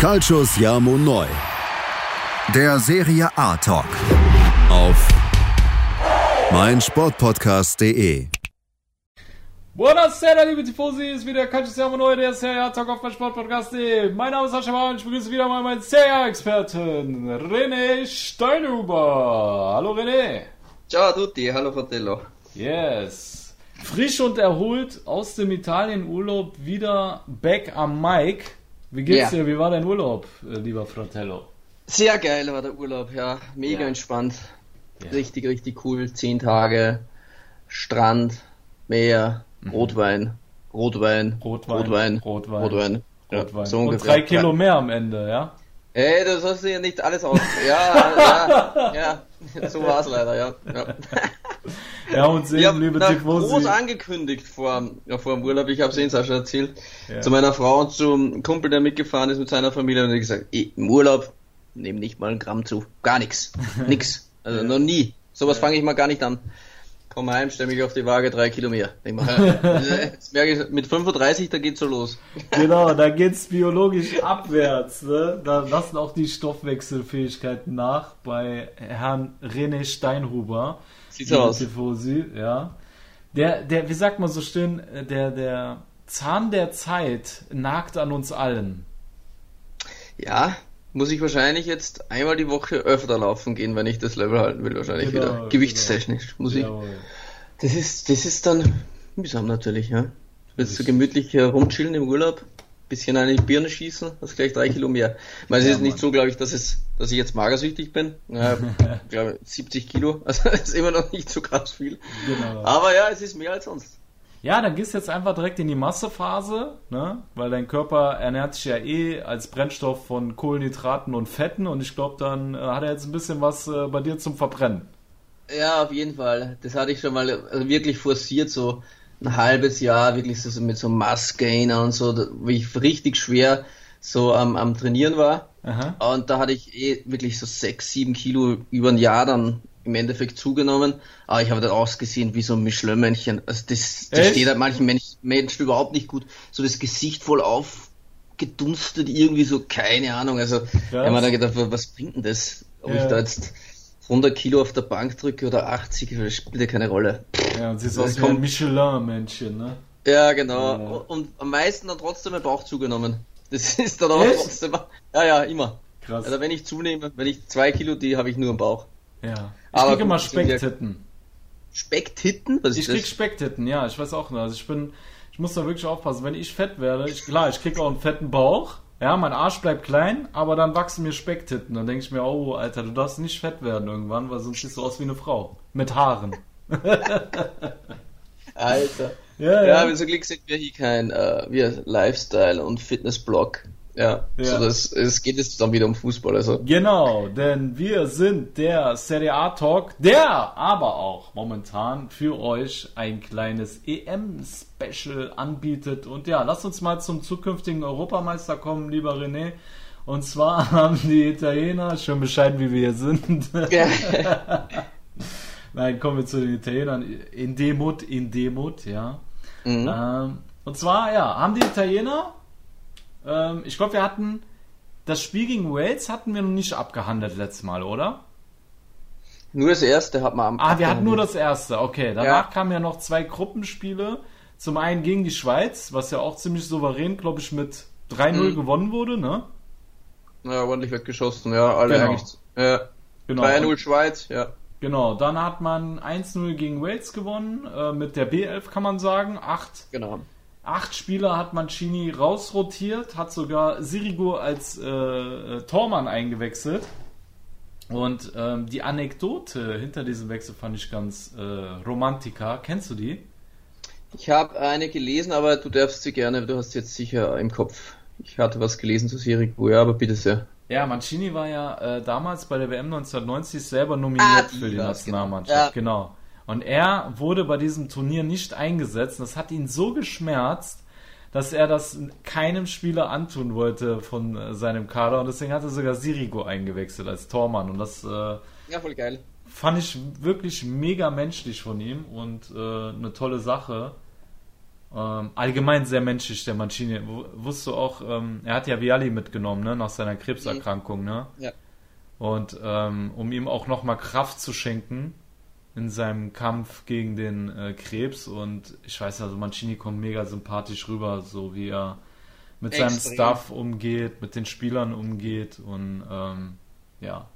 Calcius Jamo Neu. Der Serie A Talk. Auf meinsportpodcast.de. Buonasera, liebe Tifosi, ist wieder Calcius Jamo Neu, der Serie A Talk auf meinsportpodcast.de. Mein Name ist Sascha Bauer und ich begrüße wieder mal meinen Serie A-Experten, René Steinhuber. Hallo René. Ciao a tutti, hallo Fratello. Yes. Frisch und erholt aus dem Italien-Urlaub wieder back am Mike. Wie geht's Ja. dir? Wie war dein Urlaub, äh, lieber Fratello? Sehr geil war der Urlaub, ja. Mega Ja. entspannt. Ja. Richtig, richtig cool. Zehn Tage, Strand, Meer, Rotwein, Rotwein, Mhm. Rotwein, Rotwein, Rotwein, Rotwein. Ja, Rotwein. so und ungefähr. drei Kilo mehr am Ende, ja? Ey, das hast du ja nicht alles aus. Ja, ja, ja. So war's leider, ja. ja. Ja, und sehen, Ich habe liebe groß Tifosi. angekündigt vor, ja, vor dem Urlaub, ich habe es Ihnen Sascha erzählt, Ja. zu meiner Frau und zum Kumpel, der mitgefahren ist mit seiner Familie, und ich gesagt, im Urlaub nehme nicht mal ein Gramm zu, gar nichts, nix, also noch nie, sowas fange ich mal gar nicht an. Komm heim, stell mich auf die Waage, drei Kilo mehr. Ich mach, jetzt merke ich, mit 35, da geht's so los. Genau, da geht's biologisch abwärts. Ne? Da lassen auch die Stoffwechselfähigkeiten nach bei Herrn René Steinhuber. Sieht so aus. Tifosi, ja. Der, der, wie sagt man so schön, der, der Zahn der Zeit nagt an uns allen. Ja, muss ich wahrscheinlich jetzt einmal die Woche öfter laufen gehen, wenn ich das Level halten will, wahrscheinlich Genau, wieder. Gewichtstechnisch, muss ich. Jawohl. Das ist, das ist dann mühsam natürlich, ja. Du willst so gemütlich äh, rumchillen im Urlaub, bisschen eine Birne schießen, hast gleich drei Kilo mehr. Ich meine, es Ja, ist nicht Mann. so, glaube ich, dass es, dass ich jetzt magersüchtig bin. Ja, glaube 70 Kilo, also das ist immer noch nicht so krass viel. Genau. Aber ja, es ist mehr als sonst. Ja, dann gehst du jetzt einfach direkt in die Massephase, ne? weil dein Körper ernährt sich ja eh als Brennstoff von Kohlenhydraten und Fetten und ich glaube, dann äh, hat er jetzt ein bisschen was äh, bei dir zum Verbrennen. Ja, auf jeden Fall. Das hatte ich schon mal also wirklich forciert, so ein halbes Jahr, wirklich so mit so Mass-Gainer und so, wie ich richtig schwer so am, am Trainieren war. Aha. Und da hatte ich eh wirklich so sechs, sieben Kilo über ein Jahr dann im Endeffekt zugenommen. Aber ich habe dann ausgesehen wie so ein Michelin-Männchen. Also das, das Echt? steht halt manchen Mensch, Menschen überhaupt nicht gut. So das Gesicht voll aufgedunstet, irgendwie so, keine Ahnung. Also ich habe mir dann gedacht, was bringt denn das? Ob Ja. ich da jetzt 100 Kilo auf der Bank drücke oder 80, das spielt ja keine Rolle. Ja, und siehst Das aus wie ein Michelin-Männchen, ne? Ja, genau. Ja. Und am meisten dann trotzdem mein Bauch zugenommen. Das ist dann auch Echt? trotzdem. Ja, ja, immer. Krass. Also wenn ich zunehme, wenn ich zwei Kilo, die habe ich nur im Bauch. ja. Ich Aber krieg immer Specktitten. Specktitten? Was Ich ist krieg das? Specktitten, ja, ich weiß auch nicht. Also ich bin, ich muss da wirklich aufpassen. Wenn ich fett werde, ich, klar, ich krieg auch einen fetten Bauch. Ja, mein Arsch bleibt klein, aber dann wachsen mir Specktitten. Dann denke ich mir, oh, Alter, du darfst nicht fett werden irgendwann, weil sonst siehst du aus wie eine Frau. Mit Haaren. Alter. Ja, Ja, aber so Glück sind wir hier kein äh, wir Lifestyle und Fitnessblog. Ja, Ja. So das, es geht jetzt dann wieder um Fußball. Also Genau, denn wir sind der Serie A Talk, der aber auch momentan für euch ein kleines EM-Special anbietet. Und ja, lasst uns mal zum zukünftigen Europameister kommen, lieber René. Und zwar haben die Italiener, schon bescheiden wie wir hier sind. ja. Nein, kommen wir zu den Italienern. In Demut, in Demut, ja. mhm. Ähm, und zwar, ja, haben die Italiener, ähm, ich glaube, wir hatten das Spiel gegen Wales hatten wir noch nicht abgehandelt letztes Mal, oder? Nur das erste hat man am Ah, wir hatten nur das erste, okay. Danach Ja. kamen ja noch zwei Gruppenspiele. Zum einen gegen die Schweiz, was ja auch ziemlich souverän, glaube ich, mit 3-0 Mhm. gewonnen wurde, ne? Ja, ordentlich weggeschossen, ja, alle Genau. eigentlich. Ja. Genau. 3-0 Schweiz, ja. Genau, dann hat man 1-0 gegen Wales gewonnen, äh, mit der B11 kann man sagen. Acht Genau. Acht Spieler hat Mancini rausrotiert, hat sogar Sirigu als äh, äh, Tormann eingewechselt. Und ähm, die Anekdote hinter diesem Wechsel fand ich ganz äh, romantika. Kennst du die? Ich habe eine gelesen, aber du darfst sie gerne, du hast sie jetzt sicher im Kopf. Ich hatte was gelesen zu Sirigu, ja, aber bitte sehr. Ja, Mancini war ja äh, damals bei der WM 1990 selber nominiert Ah, für die genau. Nationalmannschaft. Ja. Genau. Und er wurde bei diesem Turnier nicht eingesetzt. Das hat ihn so geschmerzt, dass er das keinem Spieler antun wollte von äh, seinem Kader. Und deswegen hat er sogar Sirigu eingewechselt als Tormann. Und das äh, Ja, voll geil. fand ich wirklich mega menschlich von ihm und äh, eine tolle Sache. Ähm, allgemein sehr menschlich, der Mancini. Wusstest du auch, ähm, er hat ja Vialli mitgenommen, ne, nach seiner Krebserkrankung, ne? Ja. Und ähm, um ihm auch nochmal Kraft zu schenken in seinem Kampf gegen den äh, Krebs. Und ich weiß also, Mancini kommt mega sympathisch rüber, so wie er mit Extrem. seinem Staff umgeht, mit den Spielern umgeht und ähm, ja,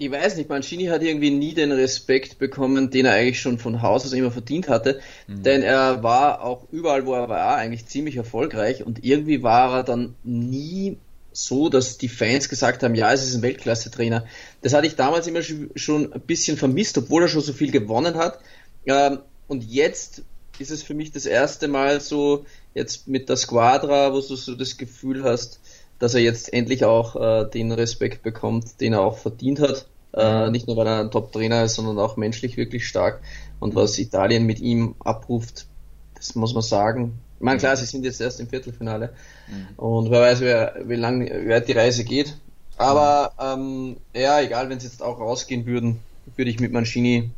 ich weiß nicht, Mancini hat irgendwie nie den Respekt bekommen, den er eigentlich schon von Haus aus immer verdient hatte, mhm. denn er war auch überall, wo er war, eigentlich ziemlich erfolgreich und irgendwie war er dann nie so, dass die Fans gesagt haben, ja, es ist ein Weltklasse-Trainer. Das hatte ich damals immer schon ein bisschen vermisst, obwohl er schon so viel gewonnen hat. Ähm, und jetzt ist es für mich das erste Mal so, jetzt mit der Squadra, wo du so das Gefühl hast, dass er jetzt endlich auch äh, den Respekt bekommt, den er auch verdient hat. Äh, mhm. nicht nur weil er ein Top-Trainer ist, sondern auch menschlich wirklich stark. Und was Italien mit ihm abruft, das muss man sagen. Ich meine, klar, sie sind jetzt erst im Viertelfinale. Mhm. Und wer weiß, wer, wie lange wie weit die Reise geht. Aber ähm, ja, egal, wenn sie jetzt auch rausgehen würden, würde ich mit Mancini,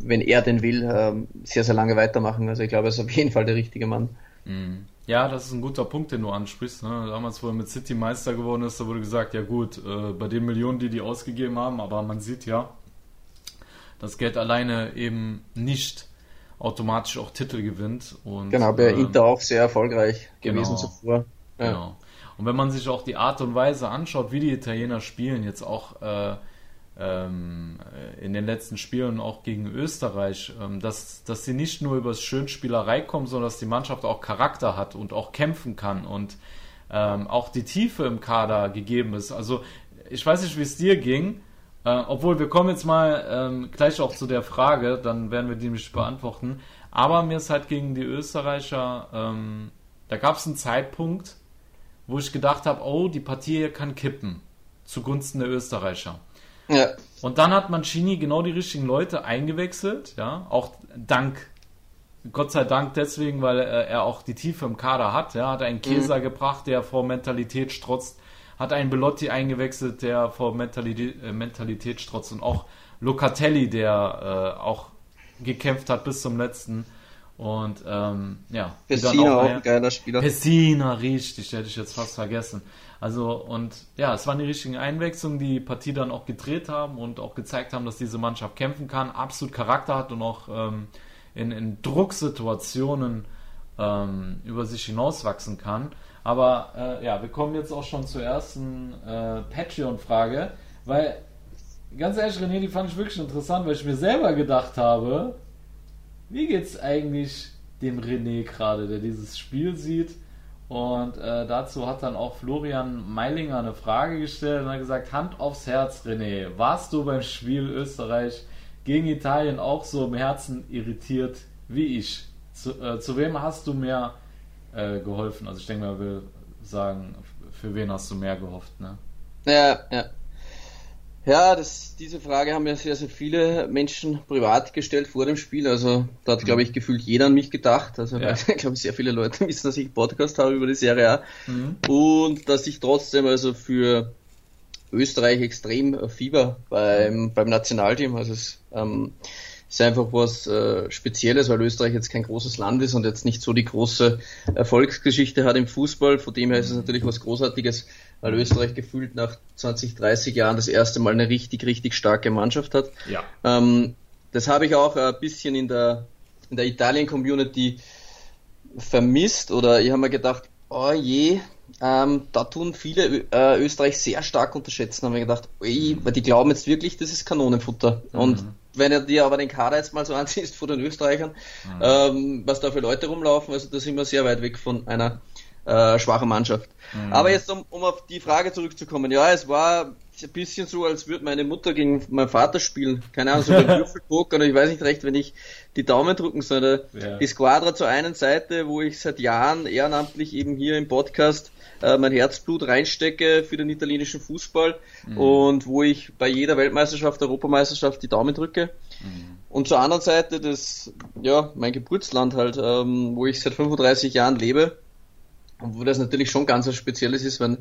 wenn er denn will, ähm, sehr, sehr lange weitermachen. Also ich glaube, er ist auf jeden Fall der richtige Mann. Mhm. Ja, das ist ein guter Punkt, den du ansprichst. Ne? Damals, wo er mit City Meister geworden ist, da wurde gesagt, ja gut, äh, bei den Millionen, die die ausgegeben haben, aber man sieht ja, dass Geld alleine eben nicht automatisch auch Titel gewinnt. Und, genau, bei ähm, Inter auch sehr erfolgreich genau, gewesen zuvor. Ja. Genau. Und wenn man sich auch die Art und Weise anschaut, wie die Italiener spielen, jetzt auch äh, ähm, in den letzten Spielen auch gegen Österreich, ähm, dass, dass sie nicht nur über Schönspielerei kommen, sondern dass die Mannschaft auch Charakter hat und auch kämpfen kann und ähm, auch die Tiefe im Kader gegeben ist. Also ich weiß nicht, wie es dir ging, äh, obwohl wir kommen jetzt mal ähm, gleich auch zu der Frage, dann werden wir die nämlich beantworten. Aber mir ist halt gegen die Österreicher, ähm, da gab es einen Zeitpunkt, wo ich gedacht habe, oh, die Partie hier kann kippen zugunsten der Österreicher. Ja. Und dann hat Mancini genau die richtigen Leute eingewechselt, ja, auch dank, Gott sei Dank deswegen, weil er auch die Tiefe im Kader hat, ja, hat einen Käser mhm. gebracht, der vor Mentalität strotzt, hat einen Belotti eingewechselt, der vor Mentalität, äh, Mentalität strotzt und auch Locatelli, der äh, auch gekämpft hat bis zum letzten. Und ähm, ja, Pessina auch, auch ein geiler Spieler. Pessina, richtig, hätte ich jetzt fast vergessen. Also und ja, es waren die richtigen Einwechslungen, die Partie dann auch gedreht haben und auch gezeigt haben, dass diese Mannschaft kämpfen kann, absolut Charakter hat und auch ähm, in, in Drucksituationen ähm, über sich hinauswachsen kann. Aber äh, ja, wir kommen jetzt auch schon zur ersten äh, Patreon-Frage, weil ganz ehrlich, René, die fand ich wirklich interessant, weil ich mir selber gedacht habe, wie geht's eigentlich dem René gerade, der dieses Spiel sieht? Und äh, dazu hat dann auch Florian Meilinger eine Frage gestellt und hat gesagt: Hand aufs Herz, René, warst du beim Spiel Österreich gegen Italien auch so im Herzen irritiert wie ich? Zu, äh, zu wem hast du mehr äh, geholfen? Also, ich denke mal, will sagen, für wen hast du mehr gehofft, ne? Ja, ja. Ja, das, diese Frage haben ja sehr, sehr viele Menschen privat gestellt vor dem Spiel. Also da hat, glaube ich, gefühlt jeder an mich gedacht. Also ja. ich glaube, sehr viele Leute wissen, dass ich einen Podcast habe über die Serie A. Mhm. Und dass ich trotzdem also für Österreich extrem Fieber beim, beim Nationalteam. Also es ähm, ist einfach was äh, Spezielles, weil Österreich jetzt kein großes Land ist und jetzt nicht so die große Erfolgsgeschichte hat im Fußball. Von dem her ist es natürlich was Großartiges, weil Österreich gefühlt nach 20, 30 Jahren das erste Mal eine richtig, richtig starke Mannschaft hat. Ja. Ähm, das habe ich auch ein bisschen in der, in der Italien-Community vermisst oder ich habe mir gedacht, oh je, ähm, da tun viele äh, Österreich sehr stark unterschätzen. Haben wir gedacht, ui, weil die glauben jetzt wirklich, das ist Kanonenfutter. Mhm. Und wenn du dir aber den Kader jetzt mal so ansiehst von den Österreichern, mhm. ähm, was da für Leute rumlaufen, also da sind wir sehr weit weg von einer äh, schwachen Mannschaft. Mhm. Aber jetzt, um, um auf die Frage zurückzukommen, ja, es war ein bisschen so, als würde meine Mutter gegen meinen Vater spielen. Keine Ahnung, so beim Würfelpoker oder ich weiß nicht recht, wenn ich die Daumen drücken soll. Ja. Die Squadra zur einen Seite, wo ich seit Jahren ehrenamtlich eben hier im Podcast äh, mein Herzblut reinstecke für den italienischen Fußball mhm. und wo ich bei jeder Weltmeisterschaft, Europameisterschaft die Daumen drücke. Mhm. Und zur anderen Seite das, ja, mein Geburtsland halt, ähm, wo ich seit 35 Jahren lebe und wo das natürlich schon ganz was Spezielles ist, wenn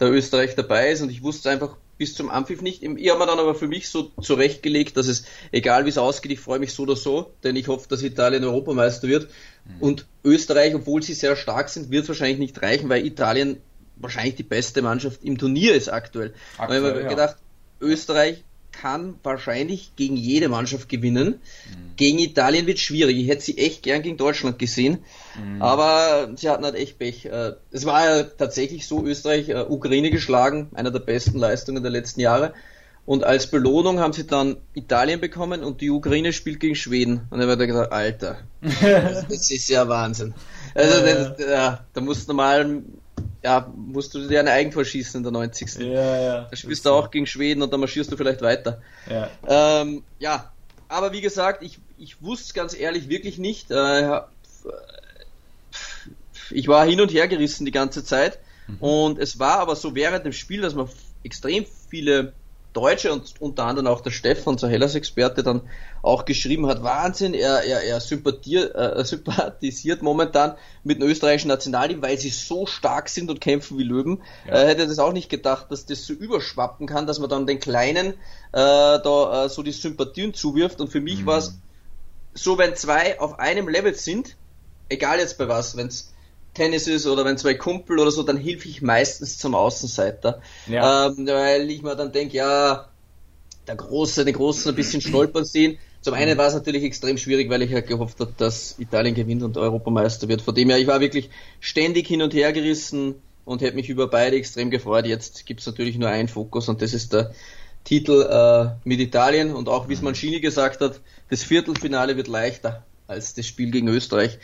der Österreich dabei ist und ich wusste einfach bis zum Anpfiff nicht. Ich habe mir dann aber für mich so zurechtgelegt, dass es, egal wie es ausgeht, ich freue mich so oder so, denn ich hoffe, dass Italien Europameister wird. Mhm. Und Österreich, obwohl sie sehr stark sind, wird es wahrscheinlich nicht reichen, weil Italien wahrscheinlich die beste Mannschaft im Turnier ist aktuell. aktuell ich habe ja. gedacht, Österreich kann wahrscheinlich gegen jede Mannschaft gewinnen. Mhm. Gegen Italien wird schwierig. Ich hätte sie echt gern gegen Deutschland gesehen. Mhm. Aber sie hatten halt echt Pech. Äh, es war ja tatsächlich so, Österreich, äh, Ukraine geschlagen, einer der besten Leistungen der letzten Jahre. Und als Belohnung haben sie dann Italien bekommen und die Ukraine spielt gegen Schweden. Und dann wird er gesagt, Alter, das ist ja Wahnsinn. Also, das, ja, da musst du mal ja, musst du dir eine Eigentor schießen in der 90. Ja, ja. Da spielst du auch gegen Schweden und dann marschierst du vielleicht weiter. Ja, ähm, ja. aber wie gesagt, ich, ich wusste ganz ehrlich wirklich nicht. Äh, ich war hin und her gerissen die ganze Zeit. Mhm. Und es war aber so während dem Spiel, dass man extrem viele Deutsche und unter anderem auch der Stefan, unser Hellas-Experte, dann auch geschrieben hat, Wahnsinn, er, er, er sympathisiert, äh, sympathisiert momentan mit dem österreichischen Nationalteam, weil sie so stark sind und kämpfen wie Löwen. Ja. Äh, hätte das auch nicht gedacht, dass das so überschwappen kann, dass man dann den Kleinen äh, da äh, so die Sympathien zuwirft. Und für mich mhm. war es so, wenn zwei auf einem Level sind, egal jetzt bei was, wenn es Tennis ist oder wenn zwei Kumpel oder so, dann hilf ich meistens zum Außenseiter. Ja. Ähm, weil ich mir dann denke, ja, der Große, den Großen ein bisschen stolpern sehen. Zum einen war es natürlich extrem schwierig, weil ich ja gehofft habe, dass Italien gewinnt und Europameister wird. Von dem her, ich war wirklich ständig hin und her gerissen und hätte mich über beide extrem gefreut. Jetzt gibt es natürlich nur einen Fokus und das ist der Titel äh, mit Italien. Und auch wie es Mancini gesagt hat, das Viertelfinale wird leichter als das Spiel gegen Österreich.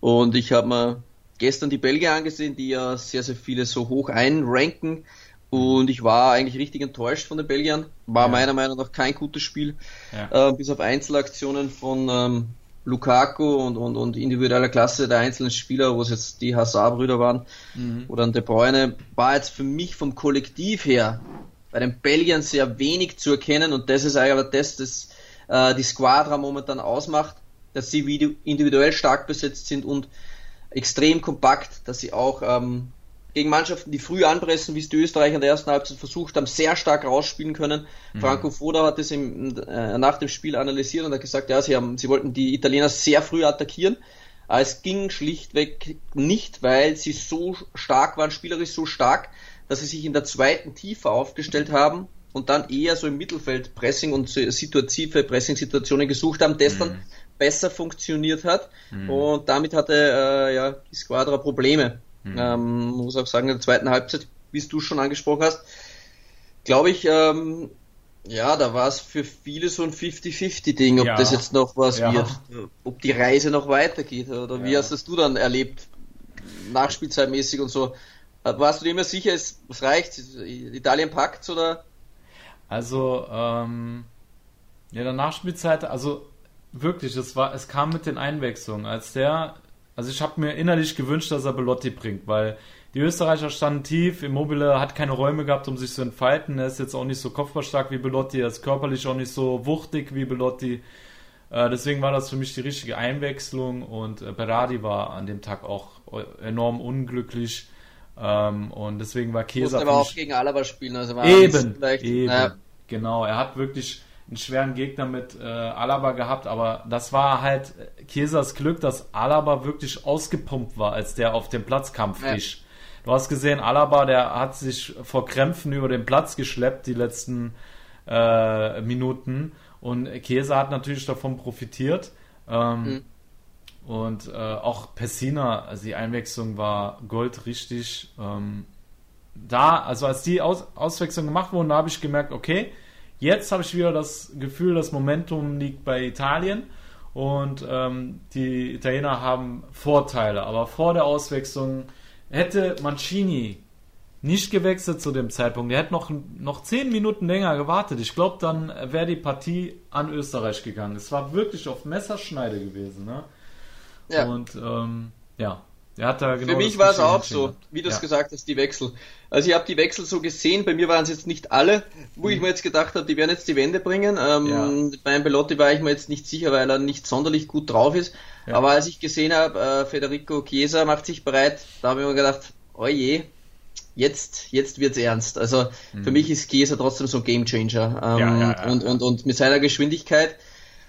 Und ich habe mir gestern die Belgier angesehen, die ja sehr, sehr viele so hoch einranken. Und ich war eigentlich richtig enttäuscht von den Belgiern. War ja. meiner Meinung nach kein gutes Spiel. Ja. Äh, bis auf Einzelaktionen von ähm, Lukaku und, und, und individueller Klasse der einzelnen Spieler, wo es jetzt die Hazard-Brüder waren mhm. oder De Bruyne, war jetzt für mich vom Kollektiv her bei den Belgiern sehr wenig zu erkennen und das ist eigentlich das, das äh, die Squadra momentan ausmacht, dass sie individuell stark besetzt sind und extrem kompakt, dass sie auch ähm, gegen Mannschaften, die früh anpressen, wie es die Österreicher in der ersten Halbzeit versucht haben, sehr stark rausspielen können. Mhm. Franco Foda hat es im, äh, nach dem Spiel analysiert und hat gesagt, ja, sie, haben, sie wollten die Italiener sehr früh attackieren. Aber es ging schlichtweg nicht, weil sie so stark waren, spielerisch so stark, dass sie sich in der zweiten Tiefe aufgestellt haben und dann eher so im Mittelfeld Pressing und situative Pressing-Situationen gesucht haben, das mhm. dann besser funktioniert hat. Mhm. Und damit hatte äh, ja, die Squadra Probleme. Mhm. Ähm, muss auch sagen, in der zweiten Halbzeit, wie du schon angesprochen hast, glaube ich, ähm, ja, da war es für viele so ein 50-50-Ding, ob ja. das jetzt noch was ja. wird, ob die Reise noch weitergeht oder ja. wie hast das du dann erlebt, nachspielzeitmäßig und so. Warst du dir immer sicher, es, es reicht, Italien packt oder? Also, ähm, ja, der Nachspielzeit, also wirklich, es war, es kam mit den Einwechslungen. Als der, also ich habe mir innerlich gewünscht, dass er Belotti bringt, weil die Österreicher standen tief, Immobile hat keine Räume gehabt, um sich zu entfalten. Er ist jetzt auch nicht so kopfballstark wie Belotti, er ist körperlich auch nicht so wuchtig wie Belotti. Äh, deswegen war das für mich die richtige Einwechslung und äh, Berardi war an dem Tag auch enorm unglücklich. Ähm, und deswegen war Käse. Musste aber auch gegen Alaba spielen, also war eben, eben. Naja. Genau, er hat wirklich einen schweren Gegner mit äh, Alaba gehabt, aber das war halt Chiesas Glück, dass Alaba wirklich ausgepumpt war, als der auf dem Platz kam frisch. Ja. Du hast gesehen, Alaba, der hat sich vor Krämpfen über den Platz geschleppt die letzten äh, Minuten und Chiesa hat natürlich davon profitiert. Ähm, mhm. Und äh, auch Pessina, also die Einwechslung war goldrichtig. Ähm, da, also als die Aus Auswechslung gemacht wurden, da habe ich gemerkt, okay, Jetzt habe ich wieder das Gefühl, das Momentum liegt bei Italien und ähm, die Italiener haben Vorteile. Aber vor der Auswechslung hätte Mancini nicht gewechselt zu dem Zeitpunkt. Er hätte noch, noch zehn Minuten länger gewartet. Ich glaube, dann wäre die Partie an Österreich gegangen. Es war wirklich auf Messerschneide gewesen. Ne? Ja. Und ähm, ja, er hat da genau Für mich war es auch so, wie du es ja. gesagt hast, die Wechsel. Also ich habe die Wechsel so gesehen, bei mir waren es jetzt nicht alle, wo mhm. ich mir jetzt gedacht habe, die werden jetzt die Wende bringen. Ähm, ja. Beim Belotti war ich mir jetzt nicht sicher, weil er nicht sonderlich gut drauf ist. Ja. Aber als ich gesehen habe, äh, Federico Chiesa macht sich bereit, da habe ich mir gedacht, oh je, jetzt, jetzt wird's ernst. Also mhm. für mich ist Chiesa trotzdem so ein Gamechanger ähm, ja. Und, und, und mit seiner Geschwindigkeit.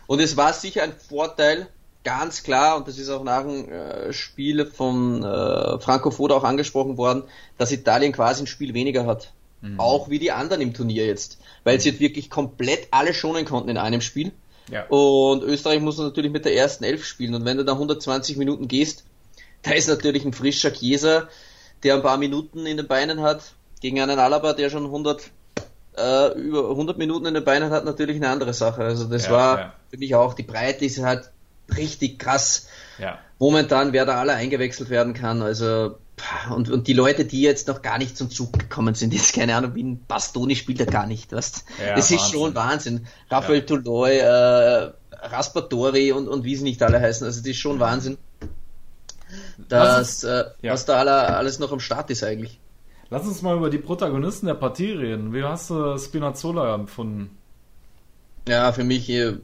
Und es war sicher ein Vorteil, ganz klar, und das ist auch nach dem äh, Spiel von äh, Franco Foda auch angesprochen worden, dass Italien quasi ein Spiel weniger hat. Mhm. Auch wie die anderen im Turnier jetzt. Weil mhm. sie jetzt wirklich komplett alle schonen konnten in einem Spiel. Ja. Und Österreich muss natürlich mit der ersten Elf spielen. Und wenn du da 120 Minuten gehst, da ist natürlich ein frischer Chiesa, der ein paar Minuten in den Beinen hat, gegen einen Alaba, der schon 100, äh, über 100 Minuten in den Beinen hat, natürlich eine andere Sache. Also das ja, war ja. für mich auch, die Breite ist halt richtig krass. Ja. Momentan, wer da alle eingewechselt werden kann, also und, und die Leute, die jetzt noch gar nicht zum Zug gekommen sind, jetzt keine Ahnung, wie ein Bastoni spielt er gar nicht, weißt? Ja, das ist Wahnsinn. schon Wahnsinn. Raphael ja. Toloi, äh, Raspatori und, und wie sie nicht alle heißen, also das ist schon Wahnsinn. Dass, äh, ja. was da alle, alles noch am Start ist eigentlich. Lass uns mal über die Protagonisten der Partie reden. Wie hast du Spinazzola empfunden? Ja, für mich äh,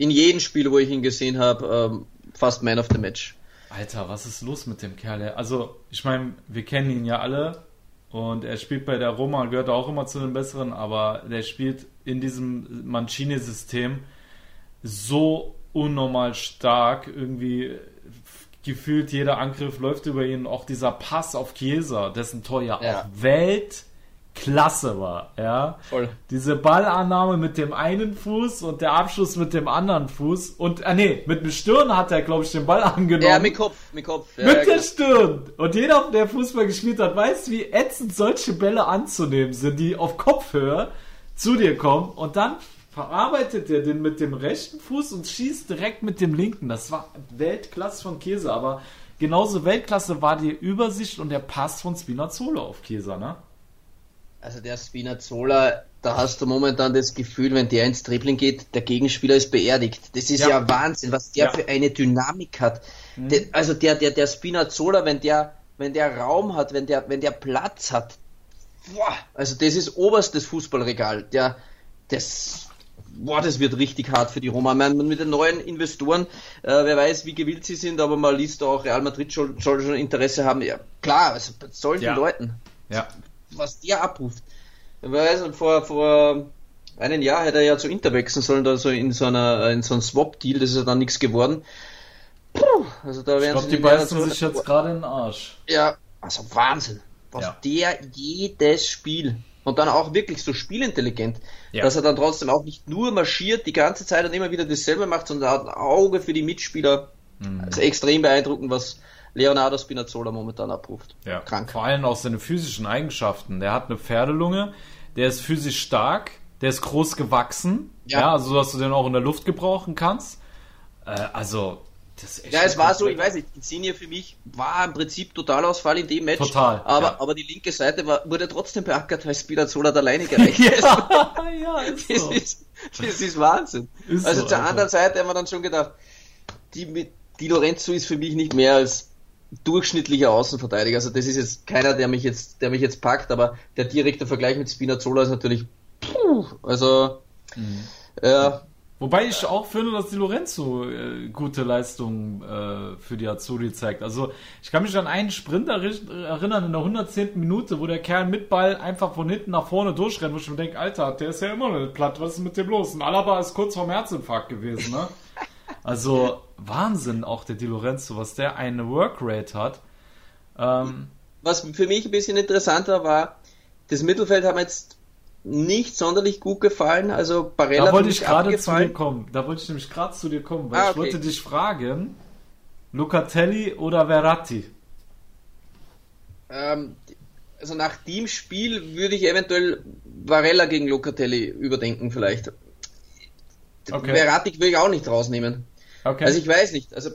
in jedem Spiel, wo ich ihn gesehen habe, ähm, fast Man of the Match. Alter, was ist los mit dem Kerl? Also, ich meine, wir kennen ihn ja alle und er spielt bei der Roma, gehört auch immer zu den Besseren, aber der spielt in diesem Mancini-System so unnormal stark. Irgendwie gefühlt jeder Angriff läuft über ihn. Auch dieser Pass auf Chiesa, dessen Tor ja, ja. auch Welt klasse war, ja. Voll. Diese Ballannahme mit dem einen Fuß und der Abschluss mit dem anderen Fuß und, ah nee, mit dem Stirn hat er, glaube ich, den Ball angenommen. Ja, mit Kopf, mit Kopf. Ja, mit der Stirn. Und jeder, der Fußball gespielt hat, weiß, wie ätzend solche Bälle anzunehmen sind, die auf Kopfhöhe zu dir kommen und dann verarbeitet er den mit dem rechten Fuß und schießt direkt mit dem linken. Das war Weltklasse von Käse, aber genauso Weltklasse war die Übersicht und der Pass von Spinazzola auf Käse, ne? Also der Spinazzola, da hast du momentan das Gefühl, wenn der ins Dribbling geht, der Gegenspieler ist beerdigt. Das ist ja, ja Wahnsinn, was der ja. für eine Dynamik hat. Mhm. Der, also der, der, der Spinazzola, wenn der, wenn der Raum hat, wenn der, wenn der Platz hat, boah, also das ist oberstes Fußballregal. Der, das, boah, das wird richtig hart für die Roma. Man, mit den neuen Investoren, äh, wer weiß, wie gewillt sie sind, aber man liest auch, Real Madrid soll, soll schon Interesse haben. Ja, klar, also bei solchen ja. Leuten. Ja was der abruft. Ich weiß, vor, vor einem Jahr hätte er ja zu Inter wechseln sollen, da so in so einer, in so einem Swap-Deal, das ist ja dann nichts geworden. Puh, also da werden ich glaube, die beißen sich jetzt gerade in den Arsch. Ja, also Wahnsinn. Was ja. der jedes Spiel und dann auch wirklich so spielintelligent, ja. dass er dann trotzdem auch nicht nur marschiert die ganze Zeit und immer wieder dasselbe macht, sondern hat ein Auge für die Mitspieler. Mhm. Also extrem beeindruckend, was, Leonardo Spinazzola momentan abruft. Ja, Krank. Vor allem auch seine physischen Eigenschaften. Der hat eine Pferdelunge, der ist physisch stark, der ist groß gewachsen, ja, ja also dass du den auch in der Luft gebrauchen kannst. Äh, also, das ist echt Ja, es war so, ich weiß nicht, Insigne für mich war im Prinzip Totalausfall in dem Match. Total. Aber, ja. aber die linke Seite war, wurde trotzdem beackert, weil Spinazzola alleine gereicht ja, ja, ist so. das, ist, das ist Wahnsinn. Ist also so, zur Alter. anderen Seite haben wir dann schon gedacht, die, mit, die Lorenzo ist für mich nicht mehr als durchschnittlicher Außenverteidiger. Also das ist jetzt keiner, der mich jetzt, der mich jetzt packt, aber der direkte Vergleich mit Spinazzola ist natürlich, puh, also, mhm. äh, Wobei ich auch finde, dass die Lorenzo äh, gute Leistung äh, für die Azzurri zeigt. Also ich kann mich an einen Sprint erinnern in der 110. Minute, wo der Kerl mit Ball einfach von hinten nach vorne durchrennt, wo ich mir denke, Alter, der ist ja immer noch nicht platt, was ist mit dem los? Und Alaba ist kurz vorm Herzinfarkt gewesen, ne? Also Wahnsinn, auch der Di Lorenzo, was der eine Workrate hat. Ähm, was für mich ein bisschen interessanter war, das Mittelfeld hat mir jetzt nicht sonderlich gut gefallen. Also Barella Da wollte ich gerade zu dir kommen. Da wollte ich nämlich gerade zu dir kommen, weil ah, okay. ich wollte dich fragen, Lucatelli oder Verratti? Ähm, also nach dem Spiel würde ich eventuell Varela gegen Locatelli überdenken vielleicht. Okay. Verratti will ich auch nicht rausnehmen. Okay. Also ich weiß nicht. Also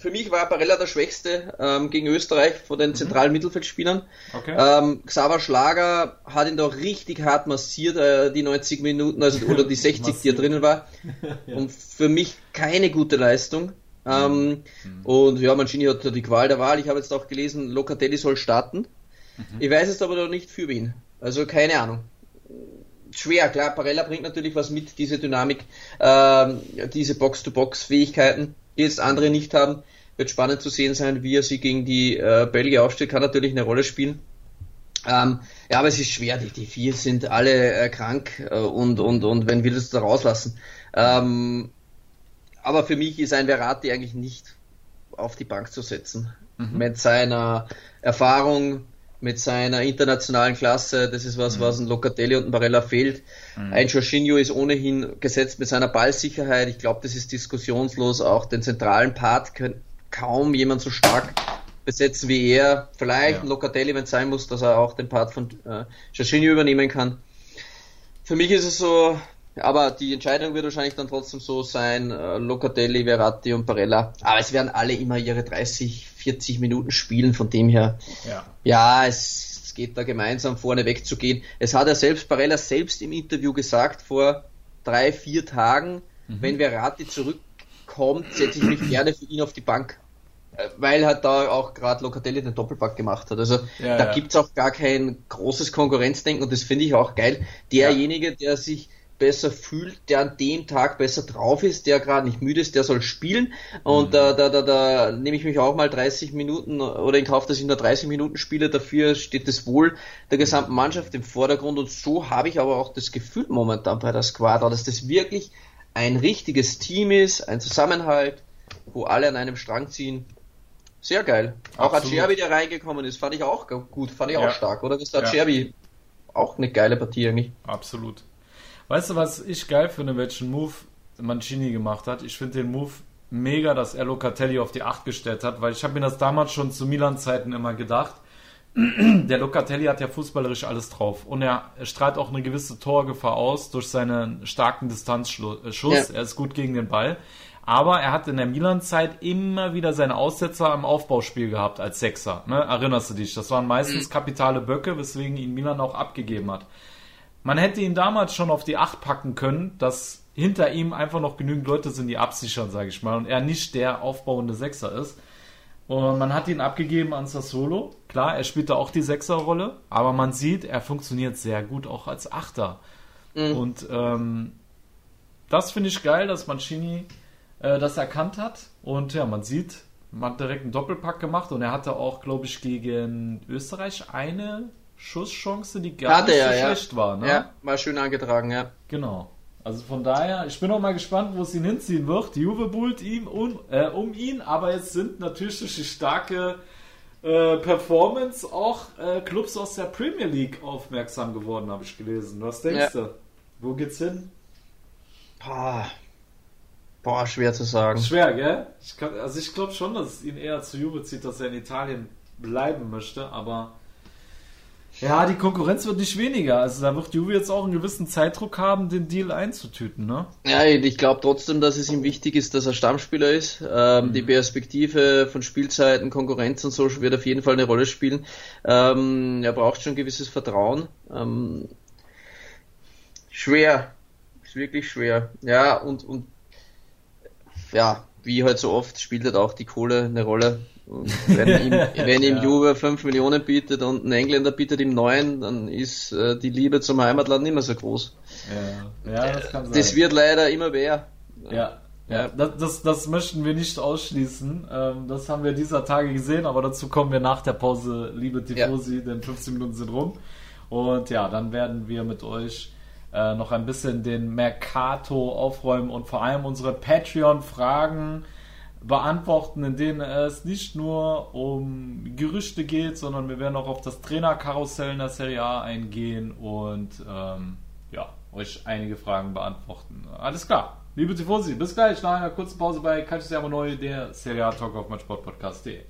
für mich war Barella der Schwächste ähm, gegen Österreich von den mhm. zentralen Mittelfeldspielern. Okay. Ähm, Xaver Schlager hat ihn da richtig hart massiert, äh, die 90 Minuten, also oder die 60, die er drinnen war. ja. Und für mich keine gute Leistung. Ähm, mhm. Und ja, Mancini hat die Qual der Wahl. Ich habe jetzt auch gelesen, Locatelli soll starten. Mhm. Ich weiß es aber noch nicht für wen. Also keine Ahnung schwer, klar, Parella bringt natürlich was mit, diese Dynamik, äh, diese Box-to-Box-Fähigkeiten, die jetzt andere nicht haben. Wird spannend zu sehen sein, wie er sie gegen die äh, Belgier aufstellt, kann natürlich eine Rolle spielen. Ähm, ja, aber es ist schwer. Die, die vier sind alle äh, krank äh, und, und, und wenn wir das da rauslassen. Ähm, aber für mich ist ein Verratti eigentlich nicht auf die Bank zu setzen. Mhm. Mit seiner Erfahrung, mit seiner internationalen Klasse, das ist was, mhm. was ein Locatelli und ein Barella fehlt. Mhm. Ein Jorginho ist ohnehin gesetzt mit seiner Ballsicherheit. Ich glaube, das ist diskussionslos. Auch den zentralen Part kann kaum jemand so stark besetzen wie er. Vielleicht ja. ein Locatelli, wenn es sein muss, dass er auch den Part von äh, Jorginho übernehmen kann. Für mich ist es so, aber die Entscheidung wird wahrscheinlich dann trotzdem so sein, äh, Locatelli, Verratti und Barella. Aber es werden alle immer ihre 30, 40 Minuten spielen, von dem her, ja, ja es, es geht da gemeinsam vorne wegzugehen. Es hat er selbst, Barella selbst im Interview gesagt, vor drei, vier Tagen, mhm. wenn Verratti zurückkommt, setze ich mich gerne für ihn auf die Bank. Äh, weil halt da auch gerade Locatelli den Doppelpack gemacht hat. Also ja, da ja. es auch gar kein großes Konkurrenzdenken und das finde ich auch geil. Derjenige, der sich besser fühlt, der an dem Tag besser drauf ist, der gerade nicht müde ist, der soll spielen. Und mhm. da, da, da, da nehme ich mich auch mal 30 Minuten oder in Kauf, dass ich nur 30 Minuten spiele. Dafür steht das Wohl der gesamten Mannschaft im Vordergrund. Und so habe ich aber auch das Gefühl momentan bei der Squadra, dass das wirklich ein richtiges Team ist, ein Zusammenhalt, wo alle an einem Strang ziehen. Sehr geil. Auch Acerbi, der reingekommen ist, fand ich auch gut, fand ich ja. auch stark, oder? Das ist Acerbi ja. auch eine geile Partie eigentlich. Absolut. Weißt du, was ich geil finde, welchen Move Mancini gemacht hat? Ich finde den Move mega, dass er Locatelli auf die 8 gestellt hat, weil ich habe mir das damals schon zu Milan-Zeiten immer gedacht. Der Locatelli hat ja fußballerisch alles drauf und er, strahlt auch eine gewisse Torgefahr aus durch seinen starken Distanzschuss. Ja. Er ist gut gegen den Ball. Aber er hat in der Milan-Zeit immer wieder seine Aussetzer im Aufbauspiel gehabt als Sechser. Ne? Erinnerst du dich? Das waren meistens mhm. kapitale Böcke, weswegen ihn Milan auch abgegeben hat. Man hätte ihn damals schon auf die 8 packen können, dass hinter ihm einfach noch genügend Leute sind, die absichern, sage ich mal, und er nicht der aufbauende Sechser ist. Und man hat ihn abgegeben an Sassolo. Klar, er spielt da auch die Sechserrolle, aber man sieht, er funktioniert sehr gut auch als Achter. Mhm. Und ähm, das finde ich geil, dass Mancini äh, das erkannt hat. Und ja, man sieht, man hat direkt einen Doppelpack gemacht und er hatte auch, glaube ich, gegen Österreich eine Schusschance, die gar Hatte nicht so ja, schlecht war. Ne? Ja, war schön angetragen, ja. Genau. Also von daher, ich bin auch mal gespannt, wo es ihn hinziehen wird. Die Juve buhlt ihm um, äh, um ihn, aber jetzt sind natürlich durch die starke äh, Performance auch äh, Clubs aus der Premier League aufmerksam geworden, habe ich gelesen. Was denkst ja. du? Wo geht's hin? Boah. Boah, schwer zu sagen. Schwer, gell? Ich kann, also ich glaube schon, dass es ihn eher zu Juve zieht, dass er in Italien bleiben möchte, aber ja, die Konkurrenz wird nicht weniger. Also da wird Juve jetzt auch einen gewissen Zeitdruck haben, den Deal einzutüten, ne? Ja, ich glaube trotzdem, dass es ihm wichtig ist, dass er Stammspieler ist. Ähm, mhm. Die Perspektive von Spielzeiten, Konkurrenz und so wird auf jeden Fall eine Rolle spielen. Ähm, er braucht schon ein gewisses Vertrauen. Ähm, schwer. Ist wirklich schwer. Ja, und, und ja, wie halt so oft spielt halt auch die Kohle eine Rolle. Wenn ihm, wenn ihm ja. Juve 5 Millionen bietet und ein Engländer bietet ihm 9, dann ist äh, die Liebe zum Heimatland nicht mehr so groß. Ja, ja das kann sein. Das wird leider immer mehr. Ja, ja, das, das, das, möchten wir nicht ausschließen. Ähm, das haben wir dieser Tage gesehen, aber dazu kommen wir nach der Pause, liebe Tifosi, ja. denn 15 Minuten sind rum. Und ja, dann werden wir mit euch äh, noch ein bisschen den Mercato aufräumen und vor allem unsere Patreon-Fragen beantworten, in denen es nicht nur um Gerüchte geht, sondern wir werden auch auf das Trainerkarussell in der Serie A eingehen und ähm, ja, euch einige Fragen beantworten. Alles klar. Liebe Tifosi, bis gleich nach einer kurzen Pause bei Calcio Neu, der Serie A Talk auf meinsportpodcast.de.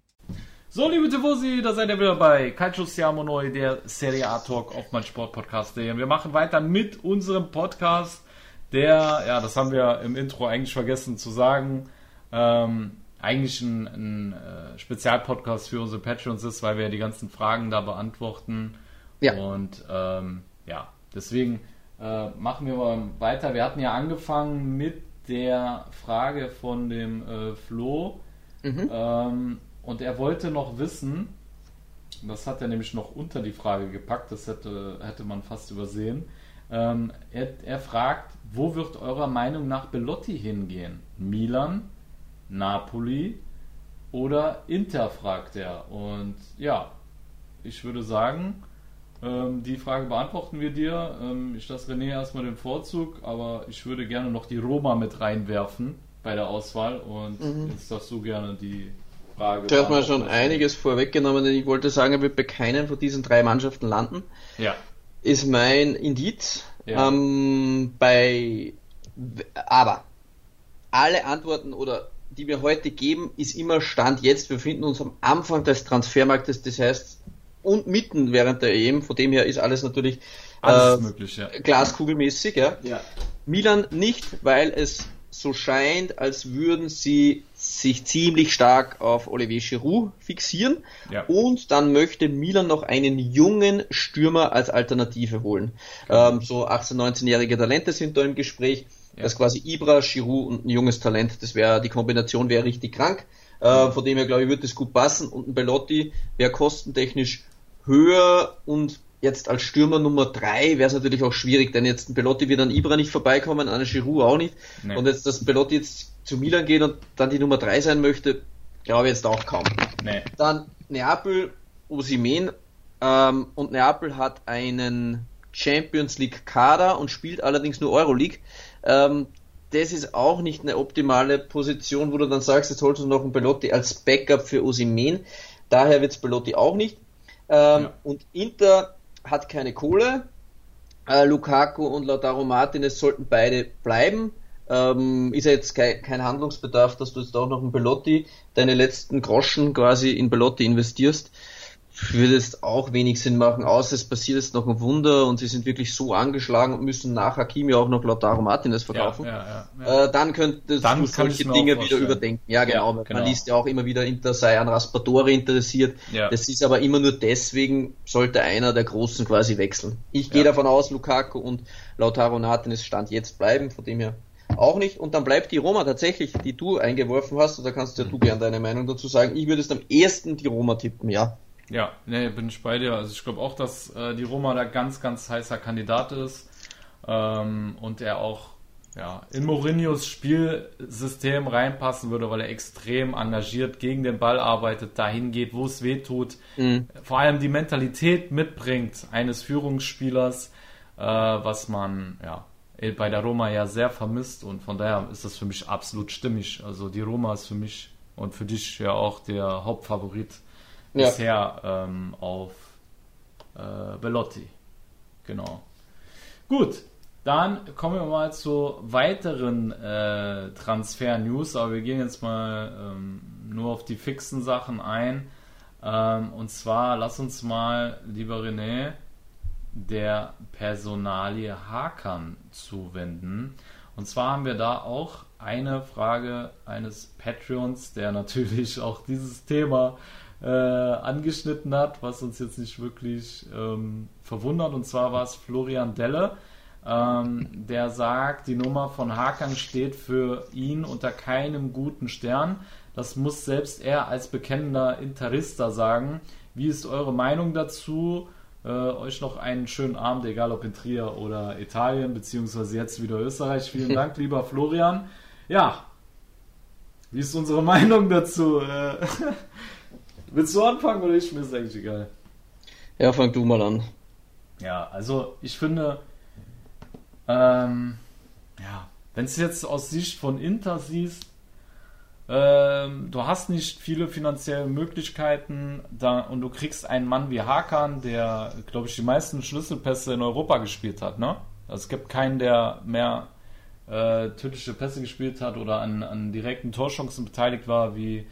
So, liebe Tifosi, da seid ihr wieder bei Calcio Siamo Neu, der Serie A Talk auf mein Sportpodcast. Wir machen weiter mit unserem Podcast, der, ja, das haben wir im Intro eigentlich vergessen zu sagen, ähm, eigentlich ein, ein äh, Spezialpodcast für unsere Patreons ist, weil wir die ganzen Fragen da beantworten. Ja. Und ähm, ja, deswegen äh, machen wir mal weiter. Wir hatten ja angefangen mit der Frage von dem äh, Flo. Mhm. Ähm, und er wollte noch wissen, das hat er nämlich noch unter die Frage gepackt, das hätte, hätte man fast übersehen. Ähm, er, er fragt, wo wird eurer Meinung nach Belotti hingehen? Milan, Napoli oder Inter, fragt er. Und ja, ich würde sagen, ähm, die Frage beantworten wir dir. Ähm, ich lasse René erstmal den Vorzug, aber ich würde gerne noch die Roma mit reinwerfen bei der Auswahl und mhm. jetzt darfst du gerne die Frage. Du hast mal schon einiges vorweggenommen, denn ich wollte sagen, er wird bei keinen von diesen drei Mannschaften landen. Ja. Ist mein Indiz. Ja. Ähm, bei, aber alle Antworten oder die wir heute geben, ist immer Stand jetzt. Wir befinden uns am Anfang des Transfermarktes, das heißt, und mitten während der EM, von dem her ist alles natürlich alles äh, möglich, ja. glaskugelmäßig. Ja. ja. Milan nicht, weil es so scheint, als würden sie sich ziemlich stark auf Olivier Giroud fixieren. Ja. Und dann möchte Milan noch einen jungen Stürmer als Alternative holen. Genau. Ähm, so 18-, 19-jährige Talente sind da im Gespräch. Ja. Das ist quasi Ibra, Giroud und ein junges Talent. Das wäre, die Kombination wäre richtig krank. Äh, von dem her, glaube ich, wird das gut passen. Und ein Bellotti wäre kostentechnisch höher und jetzt als Stürmer Nummer 3 wäre es natürlich auch schwierig, denn jetzt ein Pelotti wird an Ibra nicht vorbeikommen, an Giroud auch nicht. Nee. Und jetzt, dass Pelotti jetzt zu Milan geht und dann die Nummer 3 sein möchte, glaube ich jetzt auch kaum. Nee. Dann Neapel, Osimen, ähm, und Neapel hat einen Champions League Kader und spielt allerdings nur Euroleague. Ähm, das ist auch nicht eine optimale Position, wo du dann sagst, jetzt holst du noch einen Pelotti als Backup für Osimen. Daher wird es Pelotti auch nicht. Ähm, ja. Und Inter hat keine Kohle. Äh, Lukaku und Lautaro Martinez sollten beide bleiben. Ähm, ist ja jetzt kein, kein, Handlungsbedarf, dass du jetzt auch noch in Belotti deine letzten Groschen quasi in Belotti investierst würde es auch wenig Sinn machen, außer es passiert jetzt noch ein Wunder und sie sind wirklich so angeschlagen und müssen nach Hakimi auch noch Lautaro Martinez verkaufen. Ja, ja, ja, äh, dann könntest dann du solche Dinge wieder überdenken. Ja, genau. genau. Man liest ja auch immer wieder, Inter sei an Raspadori interessiert. Das ist aber immer nur deswegen, sollte einer der Großen quasi wechseln. Ich gehe davon aus, Lukaku und Lautaro Martinez stand jetzt bleiben, von dem her auch nicht. Und dann bleibt die Roma tatsächlich, die du eingeworfen hast, und da kannst ja du gern deine Meinung dazu sagen. Ich würde es am ersten die Roma tippen, ja. Ja, nee, bin ich bei dir. Also ich glaube auch, dass äh, die Roma da ganz, ganz heißer Kandidat ist ähm, und er auch ja, in Mourinhos Spielsystem reinpassen würde, weil er extrem engagiert gegen den Ball arbeitet, dahin geht, wo es weh tut, mhm. vor allem die Mentalität mitbringt eines Führungsspielers, äh, was man ja bei der Roma ja sehr vermisst und von daher ist das für mich absolut stimmig. Also die Roma ist für mich und für dich ja auch der Hauptfavorit ja. bisher ähm, auf äh, Bellotti. Genau. Gut, dann kommen wir mal zu weiteren äh, Transfer-News, aber wir gehen jetzt mal ähm, nur auf die fixen Sachen ein. Ähm, und zwar, lass uns mal, lieber René, der Personalie Hakan zuwenden. Und zwar haben wir da auch eine Frage eines Patreons, der natürlich auch dieses Thema äh, angeschnitten hat, was uns jetzt nicht wirklich ähm, verwundert. Und zwar war es Florian Delle, ähm, der sagt, die Nummer von Hakan steht für ihn unter keinem guten Stern. Das muss selbst er als bekennender Interista sagen. Wie ist eure Meinung dazu? Äh, euch noch einen schönen Abend, egal ob in Trier oder Italien, beziehungsweise jetzt wieder Österreich. Vielen Dank, lieber Florian. Ja, wie ist unsere Meinung dazu? Äh, Willst du anfangen oder ich? Mir ist eigentlich egal. Ja, fang du mal an. Ja, also ich finde, ähm, ja, wenn es jetzt aus Sicht von Inter siehst, ähm, du hast nicht viele finanzielle Möglichkeiten da, und du kriegst einen Mann wie Hakan, der, glaube ich, die meisten Schlüsselpässe in Europa gespielt hat, ne? Also es gibt keinen, der mehr äh, tödliche Pässe gespielt hat oder an, an direkten Torchancen beteiligt war wie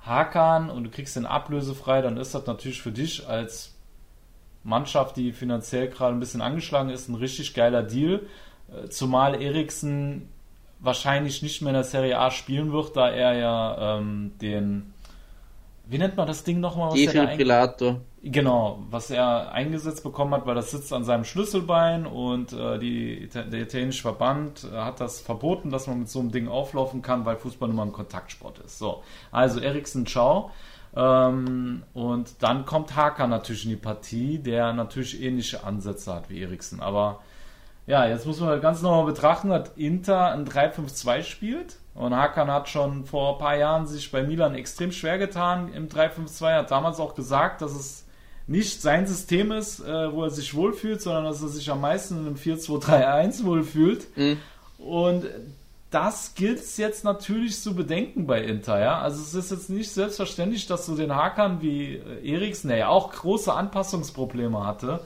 Hakan und du kriegst den ablösefrei, dann ist das natürlich für dich als Mannschaft, die finanziell gerade ein bisschen angeschlagen ist, ein richtig geiler Deal. Äh, zumal Eriksen wahrscheinlich nicht mehr in der Serie A spielen wird, da er ja ähm, den wie nennt man das Ding nochmal? Defibrillator. Genau, was er eingesetzt bekommen hat, weil das sitzt an seinem Schlüsselbein und äh, die, der italienische Verband äh, hat das verboten, dass man mit so einem Ding auflaufen kann, weil Fußball nun mal ein Kontaktsport ist. So, also Eriksen, ciao. Ähm, und dann kommt Haka natürlich in die Partie, der natürlich ähnliche Ansätze hat wie Eriksen. Aber ja, jetzt muss man ganz normal betrachten, dass Inter ein 3-5-2 spielt. Und Hakan hat schon vor ein paar Jahren sich bei Milan extrem schwer getan im 3-5-2. Hat damals auch gesagt, dass es nicht sein System ist, äh, wo er sich wohlfühlt, sondern dass er sich am meisten in einem 4-2-3-1 wohlfühlt. Mhm. Und das gilt es jetzt natürlich zu bedenken bei Inter, ja. Also es ist jetzt nicht selbstverständlich, dass du den Hakan wie äh, Eriksen, der ja auch große Anpassungsprobleme hatte,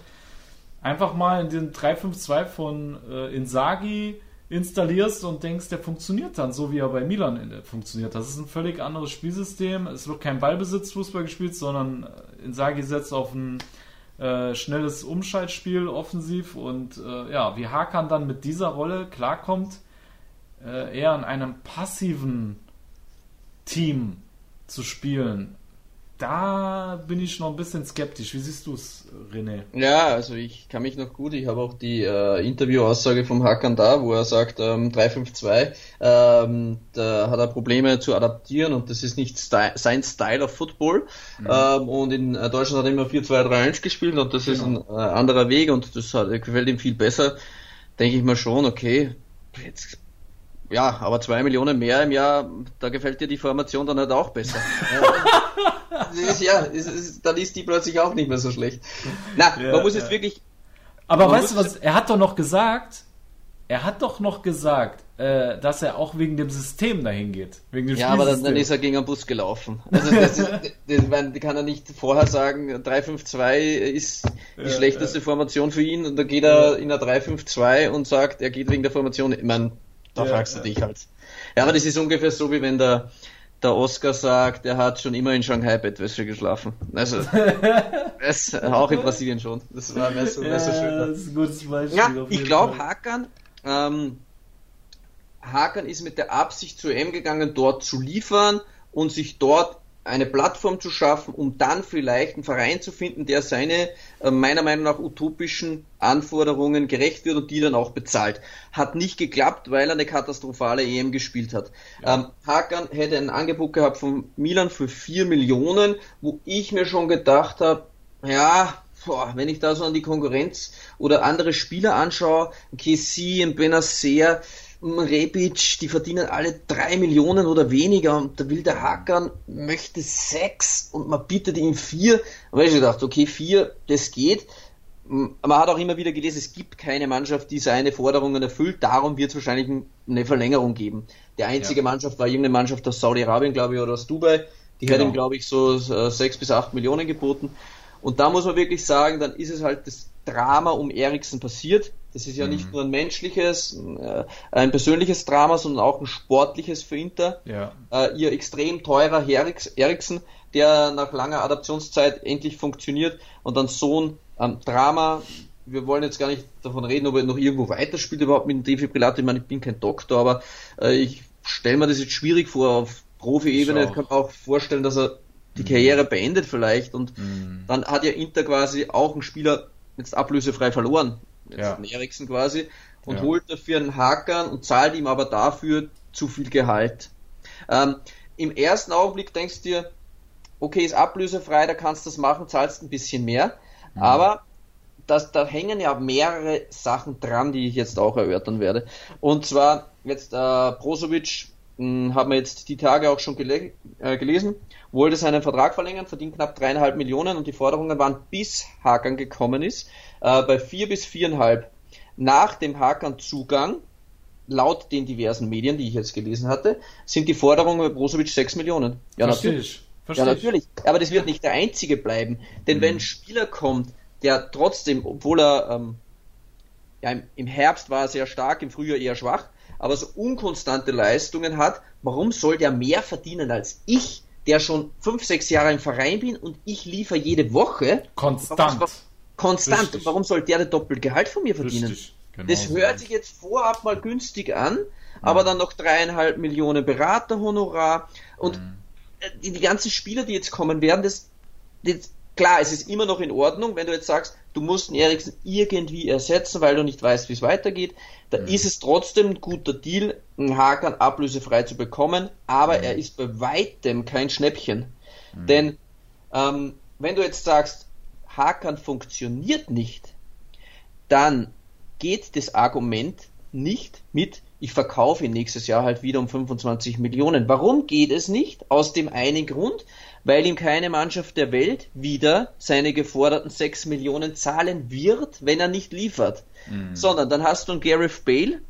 einfach mal in den 3-5-2 von äh, Inzaghi installierst und denkst, der funktioniert dann so, wie er bei Milan funktioniert. Das ist ein völlig anderes Spielsystem. Es wird kein Ballbesitzfußball gespielt, sondern äh, Inzaghi setzt auf ein äh, schnelles Umschaltspiel offensiv und äh, ja, wie Hakan dann mit dieser Rolle klarkommt, äh, eher in einem passiven Team zu spielen da bin ich noch ein bisschen skeptisch. Wie siehst du es, René? Ja, also ich kann mich noch gut, ich habe auch die äh, Interviewaussage vom Hakan da, wo er sagt, ähm, 352, ähm, da hat er Probleme zu adaptieren und das ist nicht Sty sein Style of Football. Mhm. Ähm, und in äh, Deutschland hat er immer 4-2-3-1 gespielt und das genau. ist ein äh, anderer Weg und das hat, gefällt ihm viel besser. Denke ich mir schon, okay, jetzt ja, aber zwei Millionen mehr im Jahr, da gefällt dir die Formation dann halt auch besser. ja, ist, ist, dann ist die plötzlich auch nicht mehr so schlecht. Na, ja, man muss jetzt wirklich. Aber weißt du was, er hat doch noch gesagt, er hat doch noch gesagt, äh, dass er auch wegen dem System dahin geht. Wegen dem ja, aber dann, dann, ist er gegen einen Bus gelaufen. Also das, ist, das, man kann er nicht vorher sagen, 352 ist die ja, schlechteste ja. Formation für ihn und dann geht er in einer 352 und sagt, er geht wegen der Formation. Ich meine, da fragst du dich halt. Ja, aber das ist ungefähr so, wie wenn der der Oscar sagt, er hat schon immer in Shanghai Bettwäsche geschlafen. Also, das, auch in Brasilien schon. Das war mehr so, mehr so schön. Das ist ein gutes Beispiel. Ja, ich glaube, Hakan, ähm, Hakan ist mit der Absicht zu EM gegangen, dort zu liefern und sich dort eine Plattform zu schaffen, um dann vielleicht einen Verein zu finden, der seine äh, meiner Meinung nach utopischen Anforderungen gerecht wird und die dann auch bezahlt. Hat nicht geklappt, weil er eine katastrophale EM gespielt hat. Ja. Ähm, Hakan hätte ein Angebot gehabt von Milan für 4 Millionen, wo ich mir schon gedacht habe, ja, boah, wenn ich da so an die Konkurrenz oder andere Spieler anschaue, KC, Benacer, Rebic, die verdienen alle drei Millionen oder weniger und der wilde Hackern möchte sechs und man bietet ihm vier. Und ich gedacht, okay, vier, das geht. Man hat auch immer wieder gelesen, es gibt keine Mannschaft, die seine Forderungen erfüllt, darum wird es wahrscheinlich eine Verlängerung geben. Die einzige ja. Mannschaft war irgendeine Mannschaft aus Saudi-Arabien, glaube ich, oder aus Dubai. Die genau. hat ihm, glaube ich, so äh, sechs bis acht Millionen geboten. Und da muss man wirklich sagen, dann ist es halt das Drama um Eriksen passiert. Das ist ja mhm. nicht nur ein menschliches, äh, ein persönliches Drama, sondern auch ein sportliches für Inter. Ja. Äh, ihr extrem teurer Eriksen, der nach langer Adaptionszeit endlich funktioniert und dann so ein ähm, Drama. Wir wollen jetzt gar nicht davon reden, ob er noch irgendwo weiterspielt überhaupt mit dem Defibrillator. Ich meine, ich bin kein Doktor, aber äh, ich stelle mir das jetzt schwierig vor auf Profi-Ebene. Ich kann mir auch vorstellen, dass er die mhm. Karriere beendet vielleicht und mhm. dann hat ja Inter quasi auch einen Spieler jetzt ablösefrei verloren jetzt ja. Eriksen quasi, und ja. holt dafür einen Hackern und zahlt ihm aber dafür zu viel Gehalt. Ähm, Im ersten Augenblick denkst du dir, okay, ist ablösefrei, da kannst du das machen, zahlst ein bisschen mehr, mhm. aber das, da hängen ja mehrere Sachen dran, die ich jetzt auch erörtern werde. Und zwar jetzt äh, Brozovic hm, haben wir jetzt die Tage auch schon gele äh, gelesen, wollte seinen Vertrag verlängern, verdient knapp dreieinhalb Millionen und die Forderungen waren bis Hakan gekommen ist äh, bei vier bis viereinhalb. Nach dem Hakan-Zugang, laut den diversen Medien, die ich jetzt gelesen hatte, sind die Forderungen bei Brozovic sechs Millionen. Ja, Versteh natürlich. Ich. ja, natürlich. Aber das wird nicht der einzige bleiben. Denn mhm. wenn ein Spieler kommt, der trotzdem, obwohl er ähm, ja, im, im Herbst war er sehr stark, im Frühjahr eher schwach, aber so unkonstante Leistungen hat, warum soll der mehr verdienen als ich, der schon fünf, sechs Jahre im Verein bin und ich liefere jede Woche? Konstant. Konstant. Richtig. Warum soll der doppelt Gehalt von mir verdienen? Genau das hört sich jetzt vorab mal günstig an, aber dann noch dreieinhalb Millionen Beraterhonorar und mhm. die, die ganzen Spieler, die jetzt kommen werden, das, das klar, es ist immer noch in Ordnung, wenn du jetzt sagst, du musst einen Eriksen irgendwie ersetzen, weil du nicht weißt, wie es weitergeht. Da mhm. ist es trotzdem ein guter Deal, einen Hakan ablösefrei zu bekommen, aber mhm. er ist bei weitem kein Schnäppchen. Mhm. Denn ähm, wenn du jetzt sagst, Hakan funktioniert nicht, dann geht das Argument nicht mit, ich verkaufe ihn nächstes Jahr halt wieder um 25 Millionen. Warum geht es nicht? Aus dem einen Grund, weil ihm keine Mannschaft der Welt wieder seine geforderten 6 Millionen zahlen wird, wenn er nicht liefert. Mhm. Sondern dann hast du einen Gareth Bale,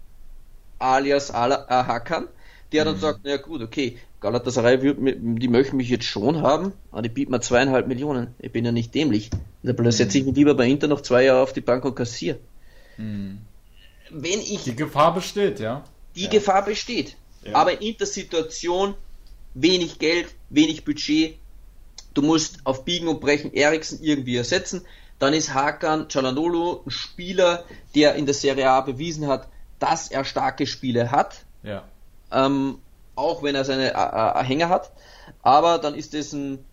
alias Ala, äh, Hakan, der dann mhm. sagt, na gut, okay, Galatasaray, die möchten mich jetzt schon haben, aber die bieten mir zweieinhalb Millionen. Ich bin ja nicht dämlich. Da mhm. setze ich mich lieber bei Inter noch zwei Jahre auf die Bank und kassiere. Mhm. Wenn ich... Die Gefahr besteht, ja. Die ja. Gefahr besteht. Ja. Aber in der Situation wenig Geld, wenig Budget, du musst auf Biegen und Brechen Eriksen irgendwie ersetzen. Dann ist Hakan Çalhanoğlu ein Spieler, der in der Serie A bewiesen hat, dass er starke Spiele hat. Ja. Ähm, auch wenn er seine Hänger hat. Aber dann ist es ein,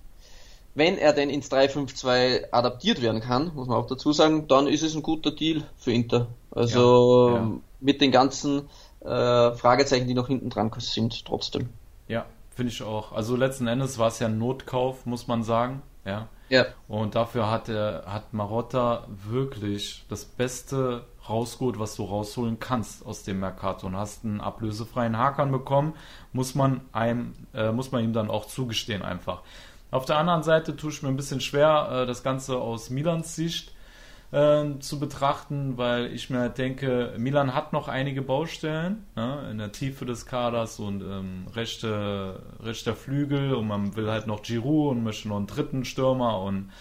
wenn er denn ins 3-5-2 adaptiert werden kann, muss man auch dazu sagen, dann ist es ein guter Deal für Inter. Also ja, ja. mit den ganzen äh, Fragezeichen, die noch hinten dran sind, trotzdem. Ja, finde ich auch. Also letzten Endes war es ja ein Notkauf, muss man sagen. Ja. ja. Und dafür hat er, hat Marotta wirklich das Beste rausgeholt, was du rausholen kannst aus dem Mercato und hast einen ablösefreien Hakan bekommen, muss man einem, äh, muss man ihm dann auch zugestehen einfach. Auf der anderen Seite tue ich mir ein bisschen schwer, äh, das Ganze aus Milans Sicht äh, zu betrachten, weil ich mir denke, Milan hat noch einige Baustellen ne, in der Tiefe des Kaders und ähm, rechte, rechter Flügel und man will halt noch Giroud und möchte noch einen dritten Stürmer und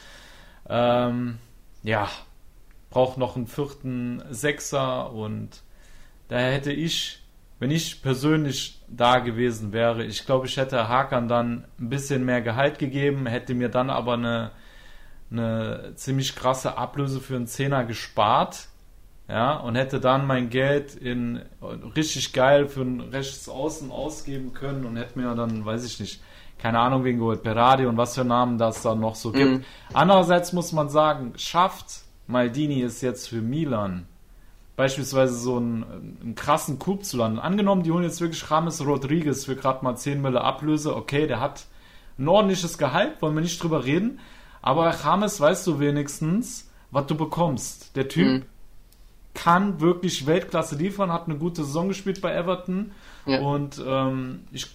ähm, ja, braucht noch einen vierten Sechser und daher hätte ich, wenn ich persönlich da gewesen wäre, ich glaube, ich hätte Hakan dann ein bisschen mehr Gehalt gegeben, hätte mir dann aber eine eine ziemlich krasse Ablöse für einen Zehner gespart. Ja, und hätte dann mein Geld in richtig geil für ein rechtes Außen ausgeben können und hätte mir dann, weiß ich nicht, keine Ahnung wegen geholt, Berardi und was für Namen das dann noch so gibt. Mhm. Andererseits muss man sagen, schafft Maldini es jetzt für Milan beispielsweise so einen, einen krassen Coup zu landen. Angenommen, die holen jetzt wirklich Rames Rodriguez für gerade mal 10 Mille Ablöse. Okay, der hat ein ordentliches Gehalt, wollen wir nicht drüber reden. Aber James weißt du wenigstens, was du bekommst. Der Typ mhm. kann wirklich Weltklasse liefern, hat eine gute Saison gespielt bei Everton. Ja. Und ähm, ich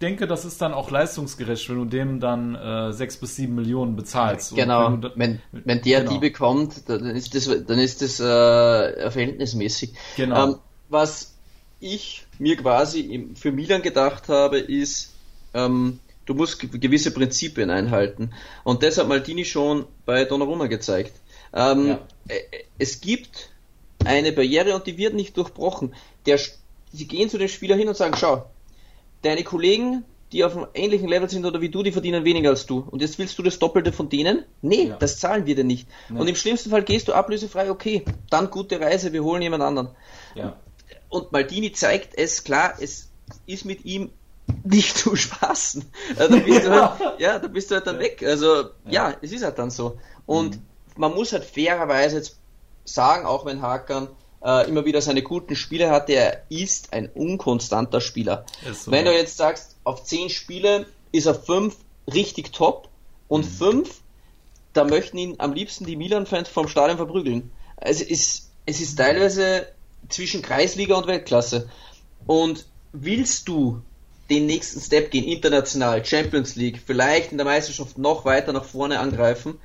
denke, das ist dann auch leistungsgerecht, wenn du dem dann äh, 6 bis 7 Millionen bezahlst. Genau, wenn, wenn, wenn, der genau. die bekommt, dann ist das, dann ist das äh, verhältnismäßig. Genau. Ähm, was ich mir quasi für Milan gedacht habe, ist, ähm, Du musst gewisse Prinzipien einhalten. Und das hat Maldini schon bei Donnarumma gezeigt. Ähm, ja. Äh, es gibt eine Barriere und die wird nicht durchbrochen. Der, sie gehen zu den Spieler hin und sagen, schau, deine Kollegen, die auf einem ähnlichen Level sind oder wie du, die verdienen weniger als du. Und jetzt willst du das Doppelte von denen? Nee, ja. das zahlen wir dir nicht. Nee. Und im schlimmsten Fall gehst du ablösefrei, okay, dann gute Reise, wir holen jemand anderen. Ja. Und Maldini zeigt es, klar, es ist mit ihm nicht zu spaßen. da bist du halt, ja, da bist du halt dann weg. Also ja, ja es ist halt dann so. Und mhm. man muss halt fairerweise jetzt sagen, auch wenn Hakan äh, immer wieder seine guten Spiele hat, er ist ein unkonstanter Spieler. So, wenn du jetzt sagst, auf zehn Spiele ist er fünf richtig top und mhm. fünf, da möchten ihn am liebsten die Milan-Fans vom Stadion verprügeln. Also es ist, es ist teilweise zwischen Kreisliga und Weltklasse. Und willst du den nächsten Step gehen, international, Champions League, vielleicht in der Meisterschaft noch weiter nach vorne angreifen,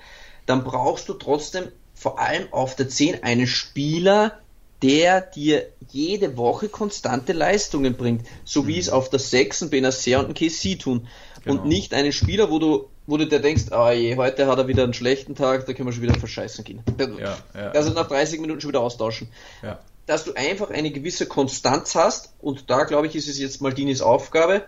dann brauchst du trotzdem vor allem auf der 10 einen Spieler, der dir jede Woche konstante Leistungen bringt, so wie mhm. es auf der 6 ein Benacer und KC tun. Genau. Und nicht einen Spieler, wo du, wo du dir denkst, ah je, heute hat er wieder einen schlechten Tag, da können wir schon wieder verscheißen gehen. Ja, ja. Also nach 30 Minuten schon wieder austauschen. Ja dass du einfach eine gewisse Konstanz hast und da glaube ich ist es jetzt Maldinis Aufgabe,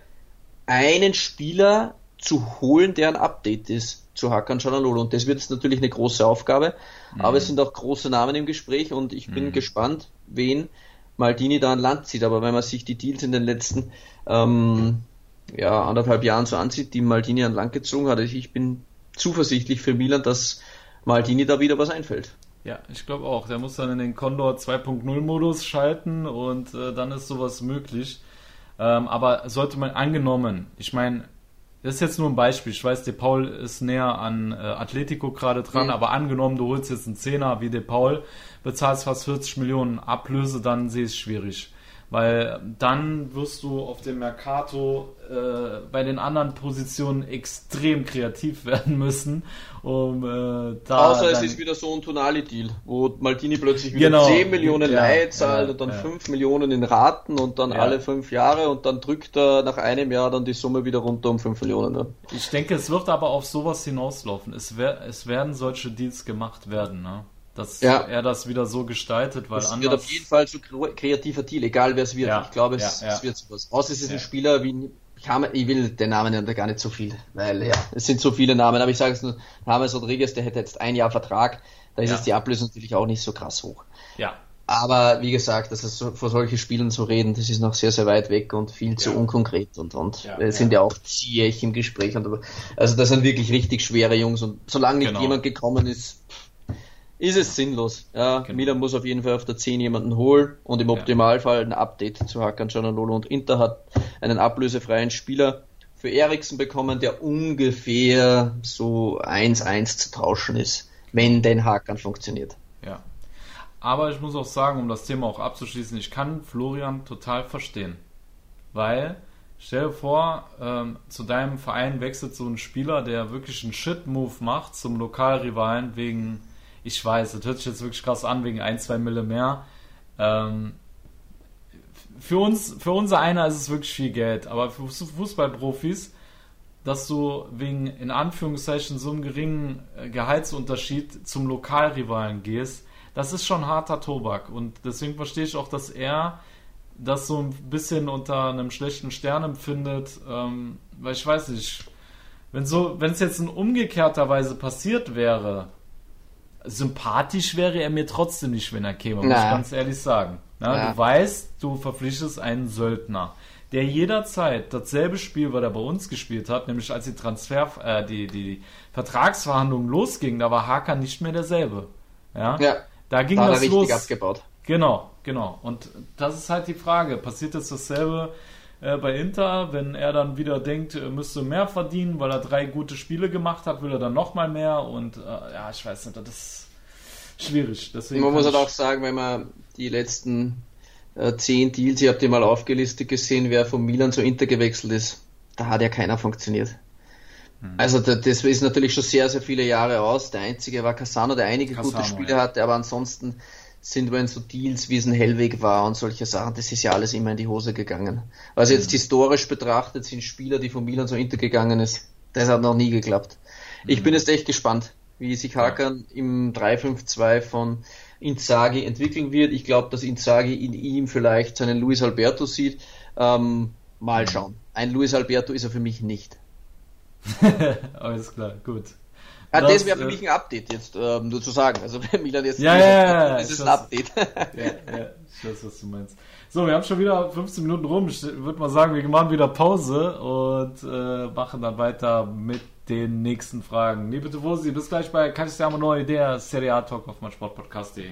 einen Spieler zu holen, der ein Update ist zu Hakan Çalhanoğlu und das wird jetzt natürlich eine große Aufgabe, mhm. aber es sind auch große Namen im Gespräch und ich bin mhm. gespannt, wen Maldini da an Land zieht, aber wenn man sich die Deals in den letzten ähm, ja, anderthalb Jahren so ansieht, die Maldini an Land gezogen hat. Ich bin zuversichtlich für Milan, dass Maldini da wieder was einfällt. Ja, ich glaube auch. Der muss dann in den Condor 2.0 Modus schalten und äh, dann ist sowas möglich. Ähm, aber sollte man angenommen, ich meine, das ist jetzt nur ein Beispiel. Ich weiß, De Paul ist näher an äh, Atletico gerade dran, mhm. aber angenommen, du holst jetzt einen Zehner wie De Paul, bezahlst fast 40 Millionen Ablöse, dann sehe ich es schwierig weil dann wirst du auf dem Mercato äh, bei den anderen Positionen extrem kreativ werden müssen, um äh, da. Außer es ist wieder so ein Tonali-Deal, wo Maldini plötzlich wieder genau, 10 Millionen ja, Leihe zahlt ja, und dann ja. 5 Millionen in Raten und dann ja. alle 5 Jahre und dann drückt er nach einem Jahr dann die Summe wieder runter um 5 Millionen. Ne? Ich denke, es wird aber auf sowas hinauslaufen. Es, wer, es werden solche Deals gemacht werden. Ne? Dass ja. er das wieder so gestaltet, weil es anders... wird auf jeden Fall so kreativer Deal, egal wer es wird. Ja. Ich glaube, es, ja, es wird sowas. Außer es ist ein Spieler wie ich will den Namen ja gar nicht so viel, weil ja, es sind so viele Namen, aber ich sage es nur, James Rodriguez, der hätte jetzt ein Jahr Vertrag, da ist jetzt die Ablösung natürlich auch nicht so krass hoch. Ja. Aber wie gesagt, das ist so, vor solchen Spielen zu reden, das ist noch sehr, sehr weit weg und viel zu unkonkret und, und ja, es sind ja, auch Ziyech im Gespräch und also das sind wirklich richtig schwere Jungs und solange nicht genau. jemand gekommen ist, ist es sinnlos. Ja, genau. Milan muss auf jeden Fall auf der 10 jemanden holen und im Optimalfall ein Update zu Hakan Cananolo und Inter hat einen ablösefreien Spieler für Eriksen bekommen, der ungefähr so 1-1 zu tauschen ist, wenn denn Hakan funktioniert. Ja. Aber ich muss auch sagen, um das Thema auch abzuschließen, ich kann Florian total verstehen. Weil, stell dir vor, ähm, zu deinem Verein wechselt so ein Spieler, der wirklich einen Shit-Move macht zum Lokalrivalen wegen ich weiß, das hört sich jetzt wirklich krass an, wegen ein, zwei Mille mehr. Ähm, für uns, für unser einer ist es wirklich viel Geld, aber für Fußballprofis, dass du wegen, in Anführungszeichen, so einem geringen äh, Gehaltsunterschied zum Lokalrivalen gehst, das ist schon harter Tobak. Und deswegen verstehe ich auch, dass er das so ein bisschen unter einem schlechten Stern empfindet, ähm, weil ich weiß nicht, wenn so, wenn es jetzt in umgekehrter Weise passiert wäre, sympathisch wäre er mir trotzdem nicht, wenn er käme, muss ich ganz ehrlich sagen. Na, ja. Du weißt, du verpflichtest einen Söldner, der jederzeit dasselbe Spiel, was er bei uns gespielt hat, nämlich als die Transfer, äh, die, die Vertragsverhandlungen losgingen, da war Hakan nicht mehr derselbe. Ja, ja da ging da das los. abgebaut. Genau, genau. Und das ist halt die Frage. Passiert jetzt dasselbe äh, bei Inter, wenn er dann wieder denkt, er müsste mehr verdienen, weil er drei gute Spiele gemacht hat, will er dann nochmal mehr und äh, ja, ich weiß nicht, das ist schwierig. Deswegen man muss halt auch sagen, wenn man die letzten äh, zehn Deals, ihr habt die mal aufgelistet gesehen, wer von Milan zu Inter gewechselt ist, da hat ja keiner funktioniert. Hm. Also das ist natürlich schon sehr, sehr viele Jahre aus. Der einzige war Casano, der einige Cassano, gute Spiele ja. hatte, aber ansonsten sind wenn so Deals wie es ein Hellweg war und solche Sachen, das ist ja alles immer in die Hose gegangen. Also jetzt mhm. historisch betrachtet sind Spieler, die von Milan so hintergegangen ist, das hat noch nie geklappt. Ich mhm. bin jetzt echt gespannt, wie sich Hakan ja. im 3-5-2 von Inzaghi entwickeln wird. Ich glaube, dass Inzaghi in ihm vielleicht seinen Luis Alberto sieht. Ähm, mal mhm. schauen. Ein Luis Alberto ist er für mich nicht. Alles klar, gut. Ja, das, das wäre für äh, mich ein Update jetzt, ähm, nur zu sagen. Also wenn Milan jetzt ja, ja, ja, das ist ein Update. ja, ja, ich weiß, was du meinst. So, wir haben schon wieder 15 Minuten rum. Ich würde mal sagen, wir machen wieder Pause und äh, machen dann weiter mit den nächsten Fragen. Liebe Tifosi, bis gleich bei Castiamo Neu, der Serie A Talk auf meinsportpodcast.de.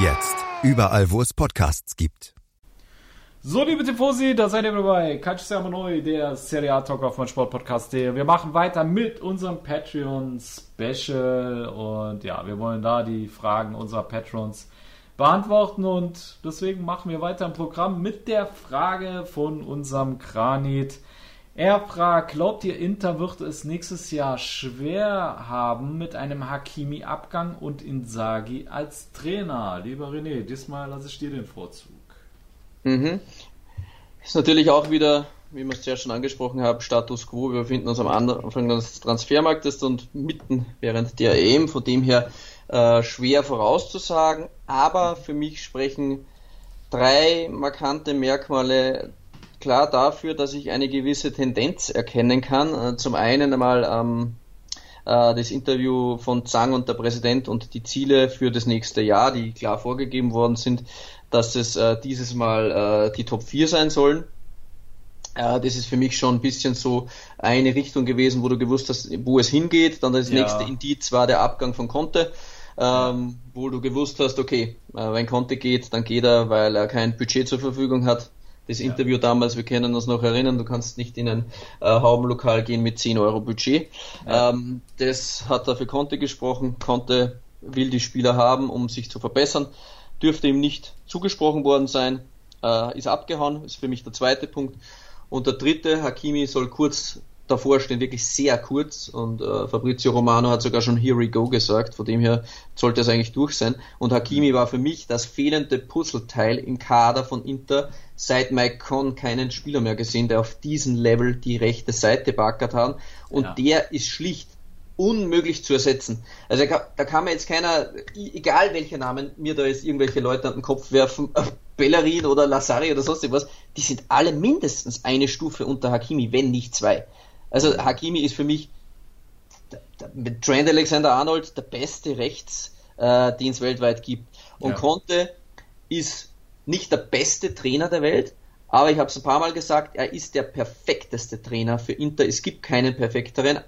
Jetzt. Überall, wo es Podcasts gibt. So, liebe Tifosi, da seid ihr dabei. Calcio neu, der Serie A Talk auf mein Sportpodcast. Wir machen weiter mit unserem Patreon Special und ja, wir wollen da die Fragen unserer Patrons beantworten und deswegen machen wir weiter im Programm mit der Frage von unserem Granit. Er fragt, glaubt ihr, Inter wird es nächstes Jahr schwer haben mit einem Hakimi-Abgang und Insagi als Trainer? Lieber René, diesmal lasse ich dir den Vorzug. Mhm. Ist natürlich auch wieder, wie wir es ja schon angesprochen haben, Status quo. Wir befinden uns am Anfang des Transfermarktes und mitten während der EM, von dem her äh, schwer vorauszusagen. Aber für mich sprechen drei markante Merkmale klar dafür, dass ich eine gewisse Tendenz erkennen kann. Äh, zum einen einmal ähm, äh, das Interview von Zhang und der Präsident und die Ziele für das nächste Jahr, die klar vorgegeben worden sind, dass es äh, dieses Mal äh, die Top 4 sein sollen. Äh, das ist für mich schon ein bisschen so eine Richtung gewesen, wo du gewusst hast, wo es hingeht. Dann das ja. nächste Indiz war der Abgang von Conte. Ähm, wo du gewusst hast, okay, äh, wenn Conte geht, dann geht er, weil er kein Budget zur Verfügung hat das ja. Interview damals, wir können uns noch erinnern, du kannst nicht in ein äh, Haubenlokal gehen mit 10 Euro Budget. Ja. Ähm, das hat er für Conte gesprochen. Conte will die Spieler haben, um sich zu verbessern. Dürfte ihm nicht zugesprochen worden sein, äh, ist abgehauen, ist für mich der zweite Punkt. Und der dritte, Hakimi soll kurz davor stehen, wirklich sehr kurz. Und äh, Fabrizio Romano hat sogar schon Here we go gesagt, von dem her sollte es eigentlich durch sein. Und Hakimi war für mich das fehlende Puzzleteil im Kader von Inter, seit Mike Conn keinen Spieler mehr gesehen, der auf diesem Level die rechte Seite backert hat. Und ja. der ist schlicht unmöglich zu ersetzen. Also da kann mir jetzt keiner, egal welcher Namen mir da jetzt irgendwelche Leute an den Kopf werfen, äh, Bellerin oder Lazari oder sonst irgendwas, die sind alle mindestens eine Stufe unter Hakimi, wenn nicht zwei. Also Hakimi ist für mich mit Trent Alexander Arnold der beste Rechts, äh, den es weltweit gibt. Und ja. Conte ist nicht der beste Trainer der Welt, aber ich habe es ein paar Mal gesagt, er ist der perfekteste Trainer für Inter. Es gibt keinen perfekteren.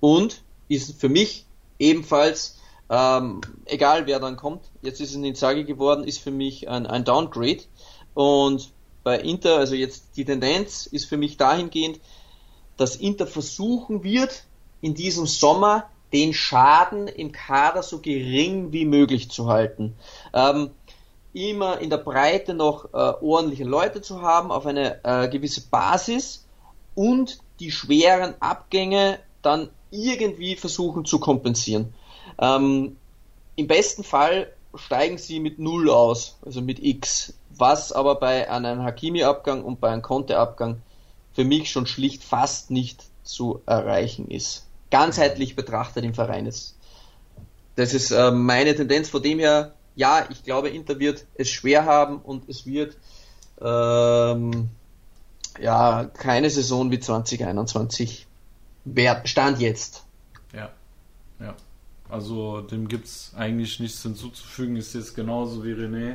Und ist für mich ebenfalls, ähm, egal wer dann kommt, jetzt ist es in Sage geworden, ist für mich ein, ein Downgrade. Und bei Inter, also jetzt die Tendenz ist für mich dahingehend, dass Inter versuchen wird, in diesem Sommer den Schaden im Kader so gering wie möglich zu halten. Ähm, immer in der Breite noch äh, ordentliche Leute zu haben, auf eine äh, gewisse Basis und die schweren Abgänge dann irgendwie versuchen zu kompensieren. Ähm, Im besten Fall steigen sie mit Null aus, also mit X, was aber bei einem Hakimi-Abgang und bei einem Conte-Abgang für mich schon schlicht fast nicht zu erreichen ist. Ganzheitlich betrachtet im Verein ist. Das ist äh, meine Tendenz. Von dem her ja, ich glaube, Inter wird es schwer haben und es wird ähm, ja keine Saison wie 2021 wert, Stand jetzt. Ja, ja. Also dem gibt es eigentlich nichts hinzuzufügen, ist jetzt genauso wie René.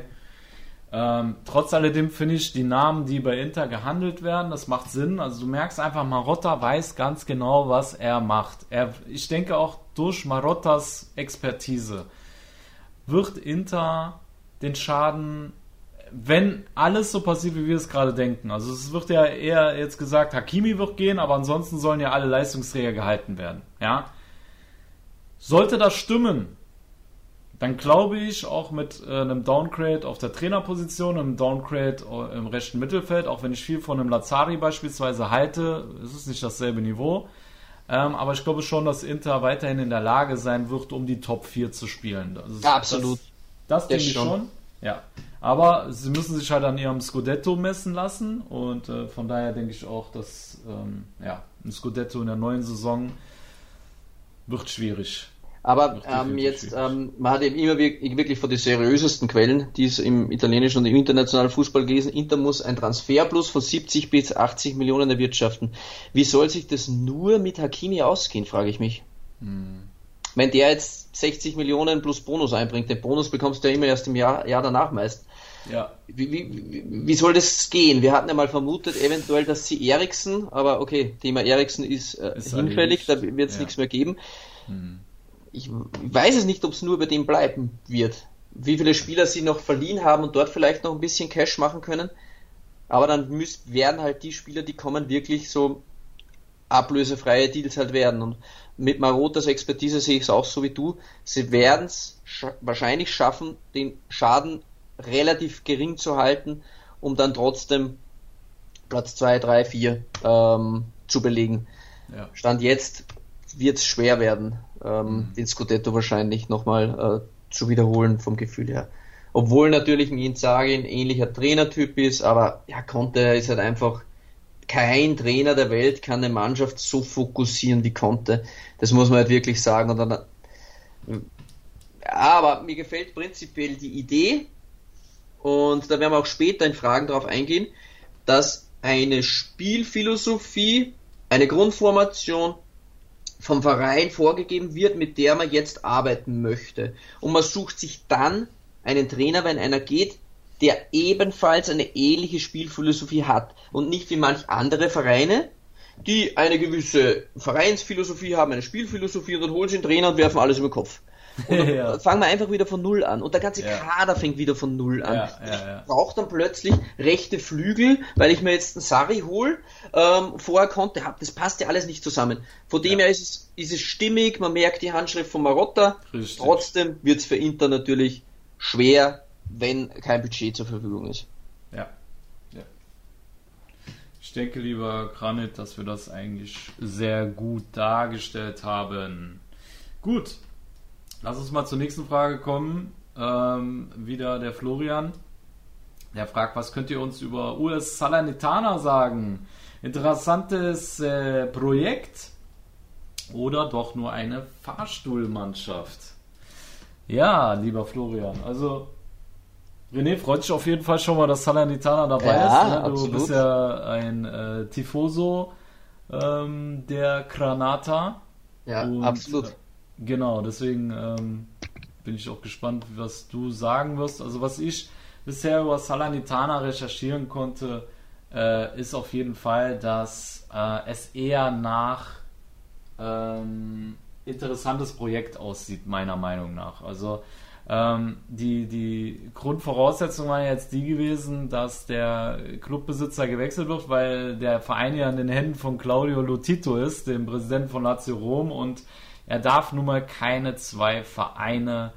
Ähm, trotz alledem finde ich die Namen, die bei Inter gehandelt werden, das macht Sinn. Also du merkst einfach, Marotta weiß ganz genau, was er macht. Er, ich denke auch durch Marottas Expertise wird Inter den Schaden, wenn alles so passiert, wie wir es gerade denken. Also es wird ja eher jetzt gesagt, Hakimi wird gehen, aber ansonsten sollen ja alle Leistungsträger gehalten werden. Ja. Sollte das stimmen, dann glaube ich auch mit äh, einem Downgrade auf der Trainerposition, einem Downgrade äh, im rechten Mittelfeld, auch wenn ich viel von einem Lazari beispielsweise halte, ist es nicht dasselbe Niveau. Ähm, aber ich glaube schon, dass Inter weiterhin in der Lage sein wird, um die Top 4 zu spielen. Also ja, absolut. Das, das denke ich schon. schon. Ja. Aber sie müssen sich halt an ihrem Scudetto messen lassen und äh, von daher denke ich auch, dass ähm, ja, ein Scudetto in der neuen Saison wird schwierig. Aber ähm, jetzt, ähm, man hat eben immer wirklich von den seriösesten Quellen, die es im italienischen und im internationalen Fußball gelesen, Inter muss ein Transferplus von 70 bis 80 Millionen erwirtschaften. Wie soll sich das nur mit Hakimi ausgehen, frage ich mich. Hm. Wenn der jetzt 60 Millionen plus Bonus einbringt, den Bonus bekommst du ja immer erst im Jahr, Jahr danach meist. Ja. Wie, wie, wie soll das gehen? Wir hatten ja mal vermutet, eventuell, dass sie Eriksen, aber okay, Thema Eriksen ist, äh, ist hinfällig, da wird es ja. nichts mehr geben. Hm ich weiß es nicht, ob es nur bei dem bleiben wird. Wie viele Spieler sie noch verliehen haben und dort vielleicht noch ein bisschen Cash machen können. Aber dann müssen, werden halt die Spieler, die kommen, wirklich so ablösefreie Deals halt werden. Und mit Marotas Expertise sehe ich es auch so wie du. Sie werden es scha wahrscheinlich schaffen, den Schaden relativ gering zu halten, um dann trotzdem Platz 2, 3, 4 zu belegen. Ja. Stand jetzt wird es schwer werden, ähm, mhm. den Scudetto wahrscheinlich nochmal äh, zu wiederholen vom Gefühl her. Obwohl natürlich ein Inzaghi ein ähnlicher Trainertyp ist, aber ja, Conte ist halt einfach kein Trainer der Welt kann eine Mannschaft so fokussieren wie Conte. Das muss man halt wirklich sagen. Und dann, aber mir gefällt prinzipiell die Idee, und da werden wir auch später in Fragen darauf eingehen, dass eine Spielphilosophie, eine Grundformation vom Verein vorgegeben wird, mit der man jetzt arbeiten möchte. Und man sucht sich dann einen Trainer, wenn einer geht, der ebenfalls eine ähnliche Spielphilosophie hat und nicht wie manch andere Vereine, die eine gewisse Vereinsphilosophie haben, eine Spielphilosophie und dann holen sie einen Trainer und werfen alles über den Kopf. Und ja. fangen wir einfach wieder von Null an. Und der ganze ja. Kader fängt wieder von Null an. Ja, ich brauche dann plötzlich rechte Flügel, weil ich mir jetzt einen Sari hole. Ähm, vorher konnte, das passt ja alles nicht zusammen. Von dem her ist es, ist es stimmig, man merkt die Handschrift von Marotta. Richtig. Trotzdem wird es für Inter natürlich schwer, wenn kein Budget zur Verfügung ist. Ja. ja. Ich denke, lieber Granit, dass wir das eigentlich sehr gut dargestellt haben. Gut, Lass uns mal zur nächsten Frage kommen. Ähm, wieder der Florian. Der fragt, was könnt ihr uns über US Salernitana sagen? Interessantes äh, Projekt oder doch nur eine Fahrstuhlmannschaft? Ja, lieber Florian, also René freut sich auf jeden Fall schon mal, dass Salernitana dabei ja, ist. Ne? Du absolut. bist ja ein äh, Tifoso ähm, der Granata. Ja, und, absolut. Genau, deswegen ähm, bin ich auch gespannt, was du sagen wirst. Also was ich bisher über Salernitana recherchieren konnte, äh, ist auf jeden Fall, dass äh, es eher nach ähm, interessantes Projekt aussieht, meiner Meinung nach. Also ähm, die, die Grundvoraussetzung war jetzt die gewesen, dass der Clubbesitzer gewechselt wird, weil der Verein ja in den Händen von Claudio Lotito ist, dem Präsidenten von Lazio Rom und er darf nun mal keine zwei Vereine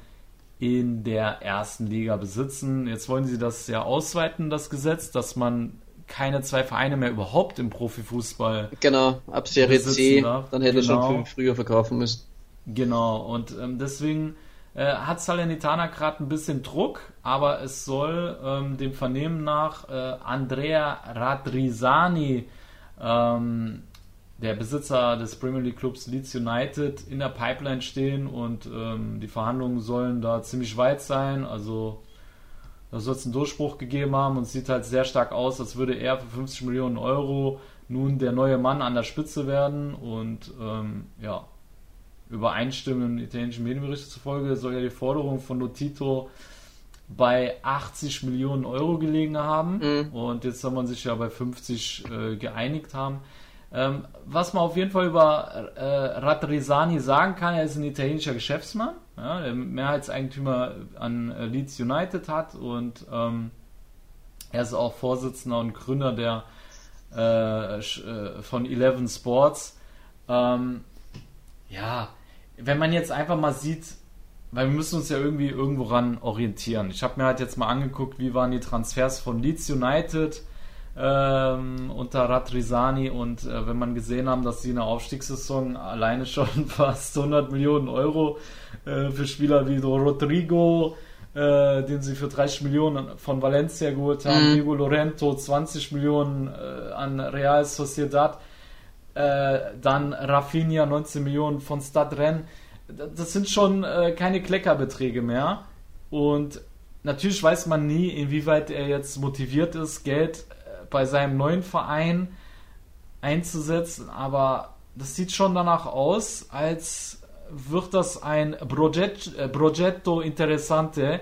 in der ersten Liga besitzen. Jetzt wollen sie das ja ausweiten, das Gesetz, dass man keine zwei Vereine mehr überhaupt im Profifußball. Genau, ab Serie C, darf. dann hätte genau. er schon früher verkaufen müssen. Genau, und ähm, deswegen äh, hat Salernitana gerade ein bisschen Druck, aber es soll ähm, dem Vernehmen nach äh, Andrea Radrisani ähm, der Besitzer des Premier League Clubs Leeds United in der Pipeline stehen und ähm, die Verhandlungen sollen da ziemlich weit sein. Also da soll es einen Durchbruch gegeben haben und es sieht halt sehr stark aus, als würde er für 50 Millionen Euro nun der neue Mann an der Spitze werden und ähm, ja, übereinstimmenden italienischen Medienberichten zufolge soll ja die Forderung von Lotito bei 80 Millionen Euro gelegen haben mhm. und jetzt soll man sich ja bei 50 äh, geeinigt haben. Ähm, was man auf jeden Fall über äh, Radrizani sagen kann, er ist ein italienischer Geschäftsmann, ja, der Mehrheitseigentümer an äh, Leeds United hat und ähm, er ist auch Vorsitzender und Gründer der äh, äh, von Eleven Sports. Ähm, ja, wenn man jetzt einfach mal sieht, weil wir müssen uns ja irgendwie irgendwo ran orientieren. Ich habe mir halt jetzt mal angeguckt, wie waren die Transfers von Leeds United ähm, unter Radrizani und äh, wenn man gesehen haben, dass sie in der Aufstiegssaison alleine schon fast 100 Millionen Euro äh, für Spieler wie Rodrigo, äh, den sie für 30 Millionen von Valencia geholt haben, mhm. Diego Lorento 20 Millionen äh, an Real Sociedad, äh, dann Rafinha 19 Millionen von Stade Rennes. Das sind schon äh, keine Kleckerbeträge mehr und natürlich weiß man nie, inwieweit er jetzt motiviert ist, Geld bei seinem neuen Verein einzusetzen, aber das sieht schon danach aus, als wird das ein äh, Progetto Interessante,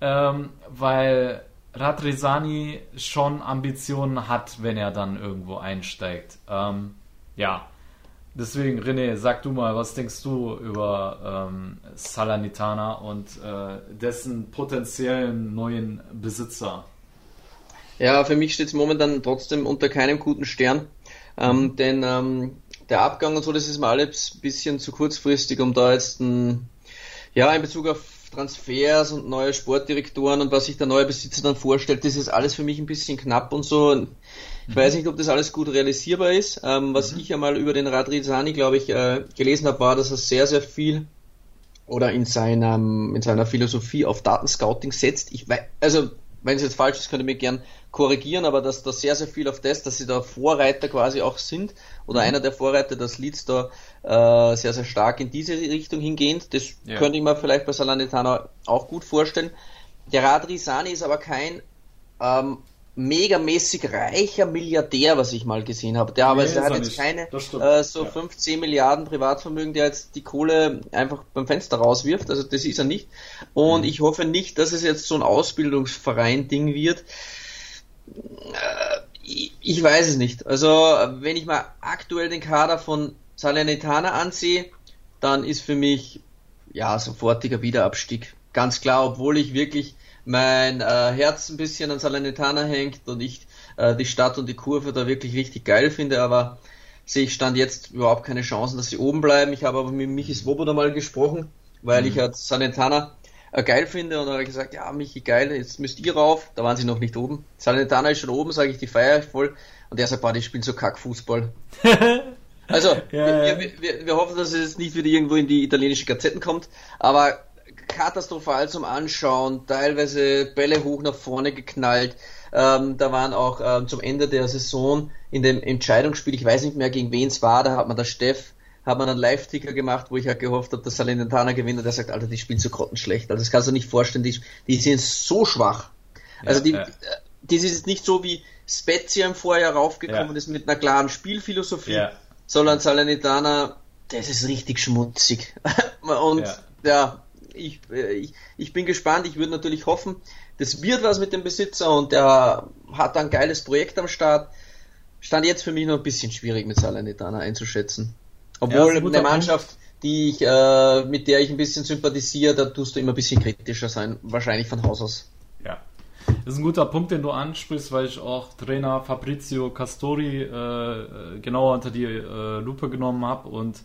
ähm, weil Radrizani schon Ambitionen hat, wenn er dann irgendwo einsteigt. Ähm, ja, deswegen René, sag du mal, was denkst du über ähm, Salernitana und äh, dessen potenziellen neuen Besitzer? Ja, für mich steht es momentan trotzdem unter keinem guten Stern. Ähm, mhm. denn ähm, der Abgang und so, das ist mal alles ein bisschen zu kurzfristig, um da jetzt ein, ja, in Bezug auf Transfers und neue Sportdirektoren und was sich der neue Besitzer dann vorstellt, das ist alles für mich ein bisschen knapp und so. Ich mhm. weiß nicht, ob das alles gut realisierbar ist. Ähm, was mhm. ich einmal über den Radrizani, glaube ich, äh, gelesen habe, war, dass er sehr, sehr viel oder in seiner, in seiner Philosophie auf Datenscouting setzt. Ich weiß, also wenn es jetzt falsch ist, könnt ihr mich gern korrigieren, aber dass da sehr, sehr viel auf das, dass sie da Vorreiter quasi auch sind, oder mhm. einer der Vorreiter, dass Leeds da äh, sehr, sehr stark in diese Richtung hingehend, das ja. könnte ich mir vielleicht bei Salernitana auch gut vorstellen. Der Radri Sani ist aber kein ähm, megamäßig reicher Milliardär, was ich mal gesehen habe. Der, nee, aber der hat jetzt keine äh, so ja. 15 Milliarden Privatvermögen, der jetzt die Kohle einfach beim Fenster rauswirft. Also das ist er nicht. Und mhm. ich hoffe nicht, dass es jetzt so ein Ausbildungsverein-Ding wird. Äh, ich, ich weiß es nicht. Also wenn ich mal aktuell den Kader von Salernitana ansehe, dann ist für mich ja sofortiger Wiederabstieg. Ganz klar, obwohl ich wirklich mein äh, Herz ein bisschen an Salernitana hängt und ich äh, die Stadt und die Kurve da wirklich richtig geil finde, aber sehe ich stand jetzt überhaupt keine Chancen, dass sie oben bleiben. Ich habe aber mit Michi Swoboda mal gesprochen, weil mhm. ich halt Salernitana äh, geil finde und dann habe ich gesagt, ja Michi geil, jetzt müsst ihr rauf. Da waren sie noch nicht oben. Salernitana ist schon oben, sage ich, die feiere ich voll. Und der sagt, boah, die spielen so Kackfußball. also, ja, wir, wir, wir, hoffen, dass es jetzt nicht wieder irgendwo in die italienische Gazetten kommt, aber katastrophal zum Anschauen, teilweise Bälle hoch nach vorne geknallt. Ähm, da waren auch ähm, zum Ende der Saison in dem Entscheidungsspiel, ich weiß nicht mehr gegen wen es war, da hat man der Steff, hat man einen Live-Ticker gemacht, wo ich halt gehofft habe, dass Salernitana gewinnt und der sagt, Alter, die spielen so grottenschlecht. Also das kannst du nicht vorstellen, die, die sind so schwach. Also die, ja. Äh, das ist nicht so wie Spezia im Vorjahr raufgekommen ja. ist mit einer klaren Spielphilosophie, ja. sondern Salernitana, das ist richtig schmutzig. und ja, ich, äh, ich, ich bin gespannt. Ich würde natürlich hoffen, das wird was mit dem Besitzer und der hat ein geiles Projekt am Start. Stand jetzt für mich noch ein bisschen schwierig mit Salernitana einzuschätzen. Obwohl ja, eine Mannschaft, die ich, äh, mit der ich ein bisschen sympathisiere, da tust du immer ein bisschen kritischer sein, wahrscheinlich von Haus aus. Ja. Das ist ein guter Punkt, den du ansprichst, weil ich auch Trainer Fabrizio Castori äh, genauer unter die äh, Lupe genommen habe und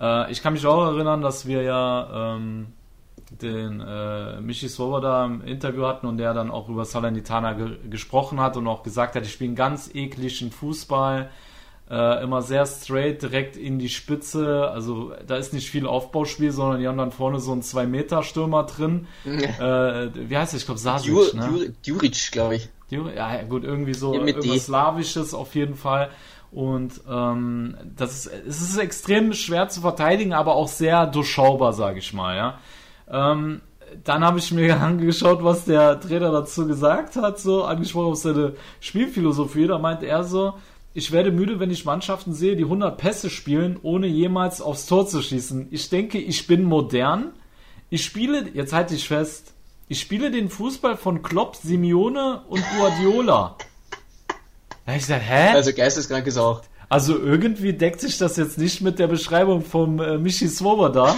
äh, ich kann mich auch erinnern, dass wir ja ähm, den äh, Michi Swoboda im Interview hatten und der dann auch über Salernitana ge gesprochen hat und auch gesagt hat, die spielen ganz ekligen Fußball, äh, immer sehr straight, direkt in die Spitze. Also da ist nicht viel Aufbauspiel, sondern die haben dann vorne so einen 2-Meter-Stürmer drin. äh, wie heißt der? Ich glaube Sasic, Djur, ne? Djuric, glaube ich. Ja, gut, irgendwie so ja, irgendwas. Slawisches auf jeden Fall. Und ähm, das ist, es ist extrem schwer zu verteidigen, aber auch sehr durchschaubar, sage ich mal, ja. Ähm, dann habe ich mir angeschaut, was der Trainer dazu gesagt hat, so angesprochen auf seine Spielphilosophie. Da meint er so, ich werde müde, wenn ich Mannschaften sehe, die 100 Pässe spielen, ohne jemals aufs Tor zu schießen. Ich denke, ich bin modern. Ich spiele, jetzt halte ich fest, ich spiele den Fußball von Klopp, Simeone und Guardiola. Da ich gesagt, hä? Also geisteskrank ist auch. Also irgendwie deckt sich das jetzt nicht mit der Beschreibung vom äh, Michi Swoboda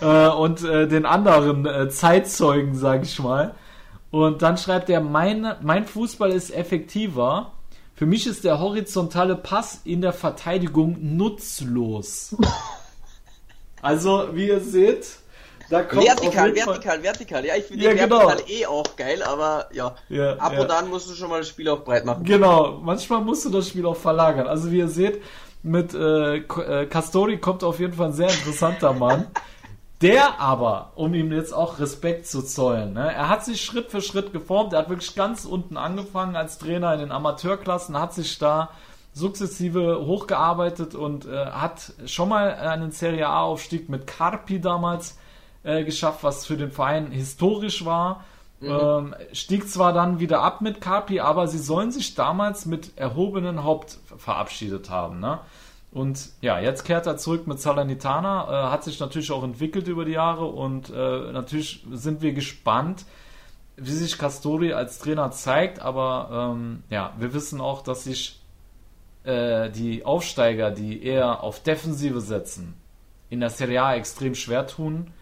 äh, und äh, den anderen äh, Zeitzeugen, sag ich mal. Und dann schreibt er, mein, mein Fußball ist effektiver. Für mich ist der horizontale Pass in der Verteidigung nutzlos. Also, wie ihr seht, da kommt vertikal, vertikal, vertikal. Ja, ich finde ja, genau. vertikal eh auch geil, aber ja, ja ab ja. und an musst du schon mal das Spiel auch breit machen. Genau, manchmal musst du das Spiel auch verlagern. Also wie ihr seht, mit äh, äh Castori kommt auf jeden Fall ein sehr interessanter Mann. Der aber, um ihm jetzt auch Respekt zu zollen, ne, er hat sich Schritt für Schritt geformt, er hat wirklich ganz unten angefangen als Trainer in den Amateurklassen, hat sich da sukzessive hochgearbeitet und äh, hat schon mal einen Serie A-Aufstieg mit Carpi damals äh, geschafft, was für den Verein historisch war. Mhm. Ähm, stieg zwar dann wieder ab mit Carpi, aber sie sollen sich damals mit erhobenen Haupt verabschiedet haben. Ne? Und ja, jetzt kehrt er zurück mit Salernitana, äh, hat sich natürlich auch entwickelt über die Jahre und äh, natürlich sind wir gespannt, wie sich Castori als Trainer zeigt, aber ähm, ja, wir wissen auch, dass sich äh, die Aufsteiger, die eher auf Defensive setzen, in der Serie A extrem schwer tun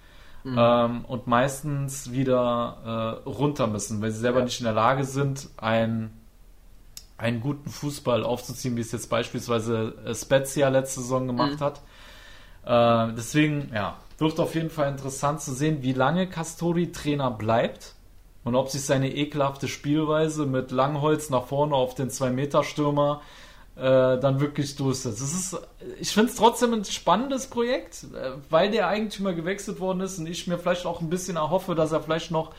mhm. ähm, und meistens wieder äh, runter müssen, weil sie selber ja. nicht in der Lage sind, ein einen guten Fußball aufzuziehen, wie es jetzt beispielsweise äh, Spezia letzte Saison gemacht mhm. hat. Äh, deswegen, ja, wird auf jeden Fall interessant zu sehen, wie lange Castori Trainer bleibt und ob sich seine ekelhafte Spielweise mit Langholz nach vorne auf den 2-Meter-Stürmer äh, dann wirklich durchsetzt. Es ist, ich finde es trotzdem ein spannendes Projekt, äh, weil der Eigentümer gewechselt worden ist und ich mir vielleicht auch ein bisschen erhoffe, dass er vielleicht noch,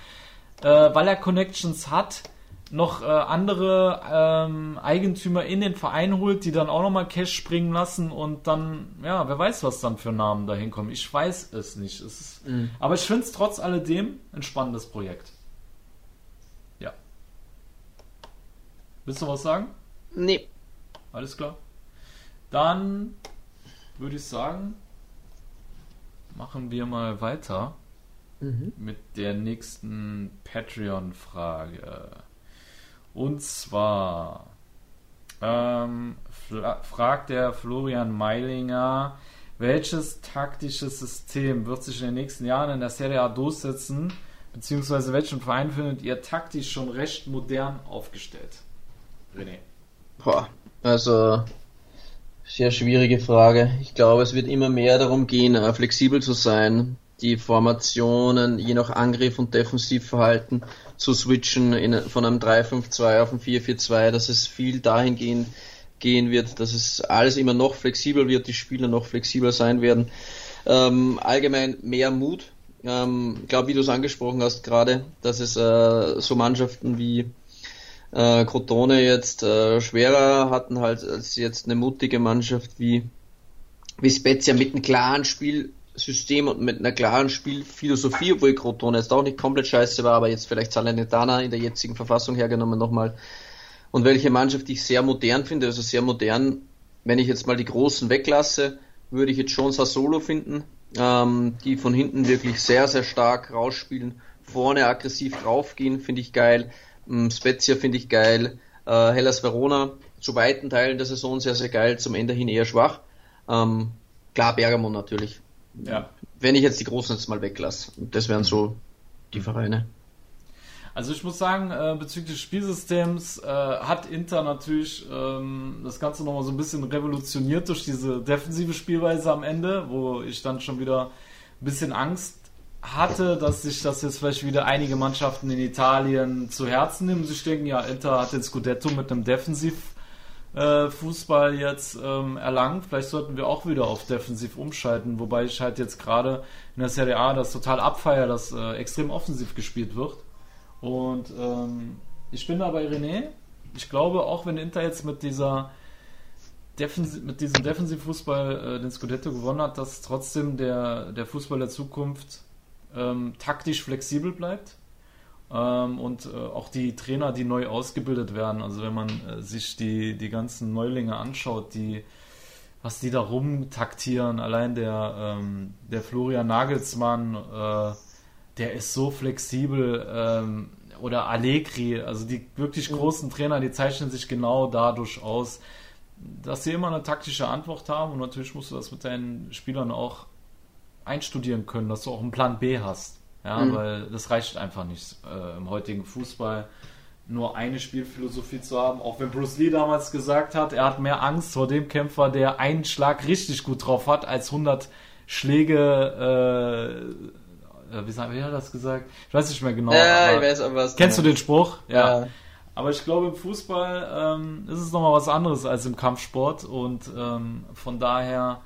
äh, weil er Connections hat, noch äh, andere ähm, Eigentümer in den Verein holt, die dann auch nochmal Cash springen lassen und dann, ja, wer weiß, was dann für Namen da hinkommen. Ich weiß es nicht. Es ist, mhm. Aber ich finde es trotz alledem ein spannendes Projekt. Ja. Willst du was sagen? Nee. Alles klar. Dann würde ich sagen, machen wir mal weiter mhm. mit der nächsten Patreon-Frage. Und zwar ähm, fragt der Florian Meilinger, welches taktisches System wird sich in den nächsten Jahren in der Serie A durchsetzen, beziehungsweise welchen Verein findet ihr taktisch schon recht modern aufgestellt? René. Boah, also sehr schwierige Frage. Ich glaube, es wird immer mehr darum gehen, äh, flexibel zu sein, die Formationen je nach Angriff und Defensivverhalten zu switchen in, von einem 3-5-2 auf ein 4-4-2, dass es viel dahingehend gehen wird, dass es alles immer noch flexibler wird, die Spieler noch flexibler sein werden. Ähm, allgemein mehr Mut. Ähm, ich glaube, wie du es angesprochen hast gerade, dass es äh, so Mannschaften wie äh, Crotone jetzt äh, schwerer hatten halt als jetzt eine mutige Mannschaft wie, wie Spezia mit einem klaren Spielsystem und mit einer klaren Spielphilosophie, obwohl Crotone jetzt auch nicht komplett scheiße war, aber jetzt vielleicht Salernitana in der jetzigen Verfassung hergenommen nochmal. Und welche Mannschaft ich sehr modern finde, also sehr modern, wenn ich jetzt mal die Großen weglasse, würde ich jetzt schon Sassolo finden, ähm, die von hinten wirklich sehr, sehr stark rausspielen, vorne aggressiv draufgehen, finde ich geil. Ähm, Spezia finde ich geil. Äh, Hellas Verona zu weiten Teilen der Saison sehr, sehr geil, zum Ende hin eher schwach. Ähm, klar, Bergamo natürlich. Ja. Wenn ich jetzt die Großen jetzt mal weglasse. Das wären so die Vereine. Also ich muss sagen, äh, bezüglich des Spielsystems äh, hat Inter natürlich ähm, das Ganze nochmal so ein bisschen revolutioniert durch diese defensive Spielweise am Ende, wo ich dann schon wieder ein bisschen Angst hatte, dass sich das jetzt vielleicht wieder einige Mannschaften in Italien zu Herzen nehmen. Sie denken, ja, Inter hat den Scudetto mit einem Defensivfußball äh, jetzt ähm, erlangt. Vielleicht sollten wir auch wieder auf Defensiv umschalten, wobei ich halt jetzt gerade in der Serie A das total abfeier, dass äh, extrem offensiv gespielt wird. Und ähm, ich bin da bei René. Ich glaube, auch wenn Inter jetzt mit dieser Defensiv, mit diesem Defensivfußball äh, den Scudetto gewonnen hat, dass trotzdem der, der Fußball der Zukunft ähm, taktisch flexibel bleibt. Ähm, und äh, auch die Trainer, die neu ausgebildet werden, also wenn man äh, sich die, die ganzen Neulinge anschaut, die was die da rumtaktieren, allein der, ähm, der Florian Nagelsmann, äh, der ist so flexibel, ähm, oder Allegri, also die wirklich mhm. großen Trainer, die zeichnen sich genau dadurch aus, dass sie immer eine taktische Antwort haben und natürlich musst du das mit deinen Spielern auch einstudieren können, dass du auch einen Plan B hast. Ja, mhm. weil das reicht einfach nicht äh, im heutigen Fußball nur eine Spielphilosophie zu haben. Auch wenn Bruce Lee damals gesagt hat, er hat mehr Angst vor dem Kämpfer, der einen Schlag richtig gut drauf hat, als 100 Schläge. Äh, äh wie, wie hat er das gesagt? Ich weiß nicht mehr genau. Ja, ich weiß aber was. Kennst du den Spruch? Ja. ja. Aber ich glaube, im Fußball ähm, ist es nochmal was anderes als im Kampfsport und ähm, von daher,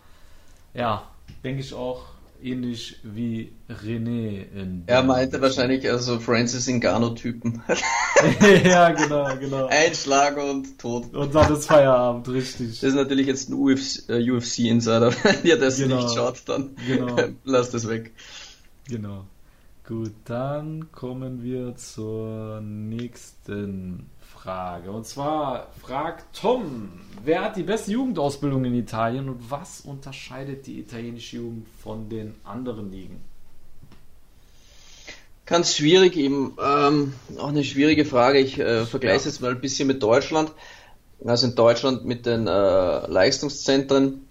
ja, denke ich auch, ähnlich wie René in. Er meinte wahrscheinlich also Francis Ngannou-Typen. ja, genau, genau. Einschlag und tot. Und dann ist Feierabend, richtig. Das ist natürlich jetzt ein UFC, äh, UFC-Insider. Wenn ihr das genau. nicht schaut, dann genau. lasst es weg. Genau. Gut, dann kommen wir zur nächsten Frage. Und zwar fragt Tom, wer hat die beste Jugendausbildung in Italien und was unterscheidet die italienische Jugend von den anderen Ligen? Ganz schwierig eben, ähm, auch eine schwierige Frage. Ich äh, vergleiche es jetzt mal ein bisschen mit Deutschland. Also in Deutschland mit den äh, Leistungszentren,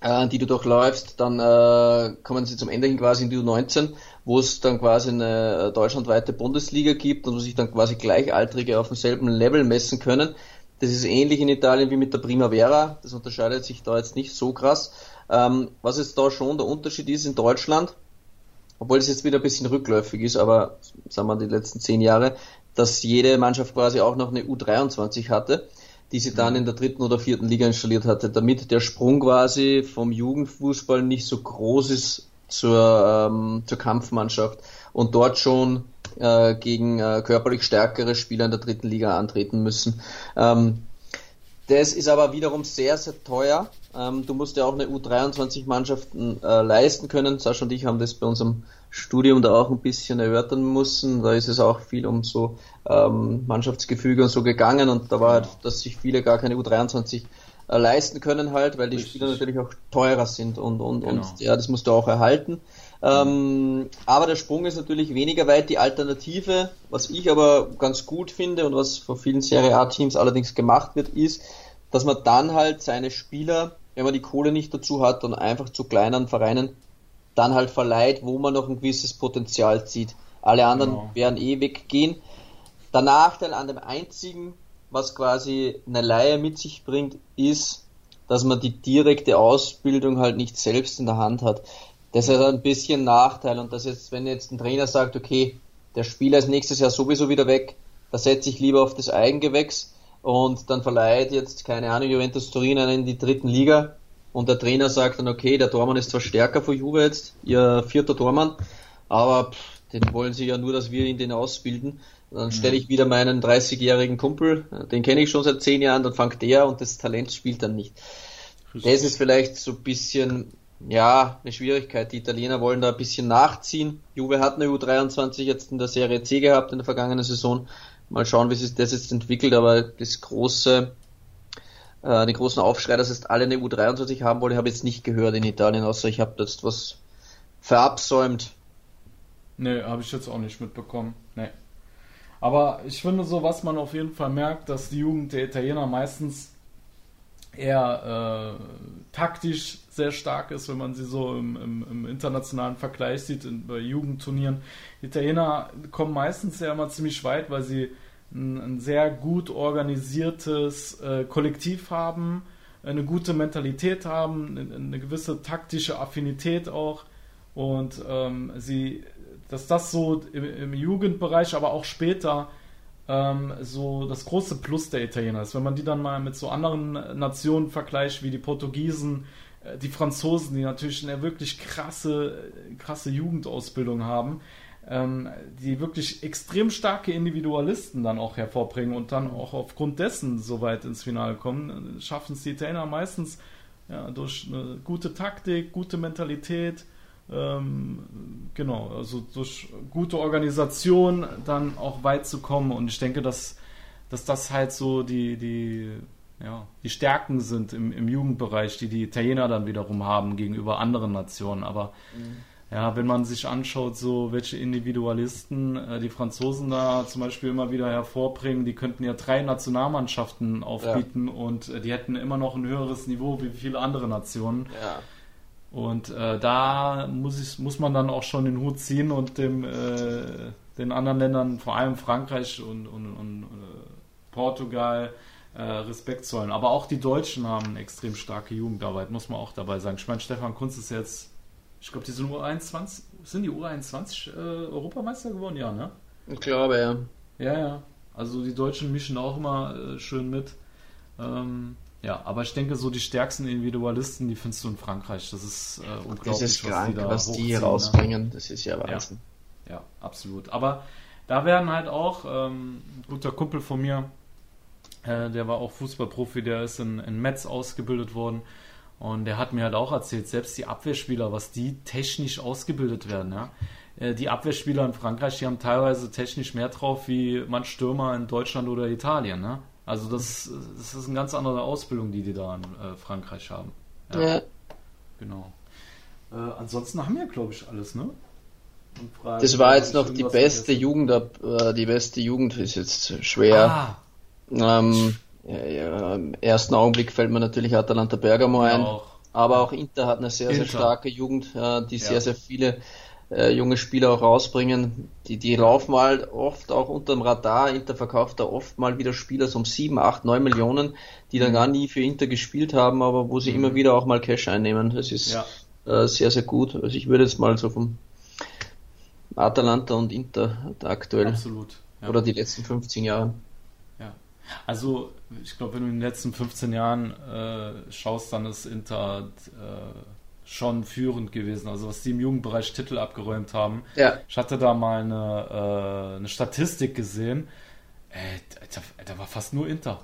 äh, die du durchläufst, dann äh, kommen sie zum Ende hin quasi in die U19 wo es dann quasi eine deutschlandweite Bundesliga gibt und wo sich dann quasi Gleichaltrige auf demselben Level messen können. Das ist ähnlich in Italien wie mit der Primavera. Das unterscheidet sich da jetzt nicht so krass. Ähm, was jetzt da schon der Unterschied ist in Deutschland, obwohl es jetzt wieder ein bisschen rückläufig ist, aber sagen wir die letzten zehn Jahre, dass jede Mannschaft quasi auch noch eine U23 hatte. die sie dann in der dritten oder vierten Liga installiert hatte, damit der Sprung quasi vom Jugendfußball nicht so groß ist zur, ähm, zur Kampfmannschaft und dort schon äh, gegen äh, körperlich stärkere Spieler in der dritten Liga antreten müssen. Ähm, das ist aber wiederum sehr, sehr teuer. Ähm, du musst ja auch eine U23-Mannschaft äh, leisten können. Sascha und ich haben das bei unserem Studium da auch ein bisschen erörtern müssen. Da ist es auch viel um so ähm, Mannschaftsgefüge und so gegangen und da war halt, dass sich viele gar keine U23 äh, leisten können halt, weil die Richtig. Spieler natürlich auch teurer sind und, und, genau. und ja, das musst du auch erhalten. Ähm, aber der Sprung ist natürlich weniger weit. Die Alternative, was ich aber ganz gut finde und was von vielen Serie A-Teams allerdings gemacht wird, ist, dass man dann halt seine Spieler, wenn man die Kohle nicht dazu hat, dann einfach zu kleineren Vereinen dann halt verleiht, wo man noch ein gewisses Potenzial zieht. Alle anderen genau. werden eh weggehen. Der Nachteil an dem einzigen, was quasi eine Leihe mit sich bringt, ist, dass man die direkte Ausbildung halt nicht selbst in der Hand hat. Das ist ein bisschen Nachteil und das jetzt, wenn jetzt ein Trainer sagt, okay, der Spieler ist nächstes Jahr sowieso wieder weg, da setze ich lieber auf das Eigengewächs und dann verleiht jetzt, keine Ahnung, Juventus Turin einen in die dritten Liga und der Trainer sagt dann, okay, der Tormann ist zwar stärker für Juve jetzt, ihr vierter Tormann, aber pff, den wollen sie ja nur, dass wir ihn den ausbilden. Dann stelle ich wieder meinen 30-jährigen Kumpel, den kenne ich schon seit zehn Jahren, dann fängt der und das Talent spielt dann nicht. Das ist vielleicht so ein bisschen ja, eine Schwierigkeit. Die Italiener wollen da ein bisschen nachziehen. Juve hat eine U23 jetzt in der Serie C gehabt in der vergangenen Saison. Mal schauen, wie sich das jetzt entwickelt, aber das große, äh, den großen Aufschrei, dass jetzt alle eine U23 haben wollen, habe ich jetzt nicht gehört in Italien, außer ich habe jetzt was verabsäumt. Nee, habe ich jetzt auch nicht mitbekommen. Nee. Aber ich finde so, was man auf jeden Fall merkt, dass die Jugend der Italiener meistens eher äh, taktisch sehr stark ist, wenn man sie so im, im, im internationalen Vergleich sieht, in, bei Jugendturnieren. Die Italiener kommen meistens ja immer ziemlich weit, weil sie ein, ein sehr gut organisiertes äh, Kollektiv haben, eine gute Mentalität haben, eine, eine gewisse taktische Affinität auch und ähm, sie, dass das so im, im Jugendbereich, aber auch später ähm, so das große Plus der Italiener ist. Wenn man die dann mal mit so anderen Nationen vergleicht, wie die Portugiesen, äh, die Franzosen, die natürlich eine wirklich krasse, krasse Jugendausbildung haben, ähm, die wirklich extrem starke Individualisten dann auch hervorbringen und dann auch aufgrund dessen so weit ins Finale kommen, schaffen es die Italiener meistens ja, durch eine gute Taktik, gute Mentalität, ähm, genau, also durch gute Organisation dann auch weit zu kommen. Und ich denke, dass, dass das halt so die, die, ja, die Stärken sind im, im Jugendbereich, die die Italiener dann wiederum haben gegenüber anderen Nationen. Aber mhm. ja, wenn man sich anschaut, so welche Individualisten äh, die Franzosen da zum Beispiel immer wieder hervorbringen, die könnten ja drei Nationalmannschaften aufbieten ja. und äh, die hätten immer noch ein höheres Niveau wie viele andere Nationen. Ja. Und äh, da muss, ich, muss man dann auch schon den Hut ziehen und dem, äh, den anderen Ländern, vor allem Frankreich und, und, und äh, Portugal, äh, Respekt zollen. Aber auch die Deutschen haben extrem starke Jugendarbeit, muss man auch dabei sagen. Ich meine, Stefan Kunz ist jetzt, ich glaube, die sind U21, sind die U21 äh, Europameister geworden? Ja, ne? Ich glaube, ja. Ja, ja. Also die Deutschen mischen auch immer äh, schön mit. Ähm, ja, aber ich denke, so die stärksten Individualisten, die findest du in Frankreich. Das ist äh, unglaublich, das ist was krank, die da was die rausbringen. Ne? Das ist ja Wahnsinn. Ja, ja, absolut. Aber da werden halt auch ähm, ein guter Kumpel von mir, äh, der war auch Fußballprofi, der ist in, in Metz ausgebildet worden. Und der hat mir halt auch erzählt, selbst die Abwehrspieler, was die technisch ausgebildet werden, ja. Äh, die Abwehrspieler in Frankreich, die haben teilweise technisch mehr drauf wie manch Stürmer in Deutschland oder Italien, ne? Also das, das ist eine ganz andere Ausbildung, die die da in äh, Frankreich haben. Ja. ja. Genau. Äh, ansonsten haben wir, glaube ich, alles, ne? Fragen, das war jetzt noch die beste. Jugend, äh, die beste Jugend ist jetzt schwer. Ah. Ähm, ja, ja, Im ersten Augenblick fällt mir natürlich Atalanta Bergamo ein. Auch. Aber auch Inter hat eine sehr, Inter. sehr starke Jugend, äh, die sehr, sehr viele äh, junge Spieler auch rausbringen. Die, die laufen halt oft auch unter dem Radar. Inter verkauft da oft mal wieder Spieler so um 7, 8, 9 Millionen, die dann mhm. gar nie für Inter gespielt haben, aber wo sie mhm. immer wieder auch mal Cash einnehmen. Das ist ja. äh, sehr, sehr gut. Also ich würde jetzt mal so vom Atalanta und Inter aktuell. Absolut. Ja. Oder die letzten 15 Jahre. Ja. Also, ich glaube, wenn du in den letzten 15 Jahren äh, schaust, dann ist Inter äh, schon führend gewesen. Also, was die im Jugendbereich Titel abgeräumt haben. Ja. Ich hatte da mal eine, äh, eine Statistik gesehen. Äh, da, da war fast nur Inter.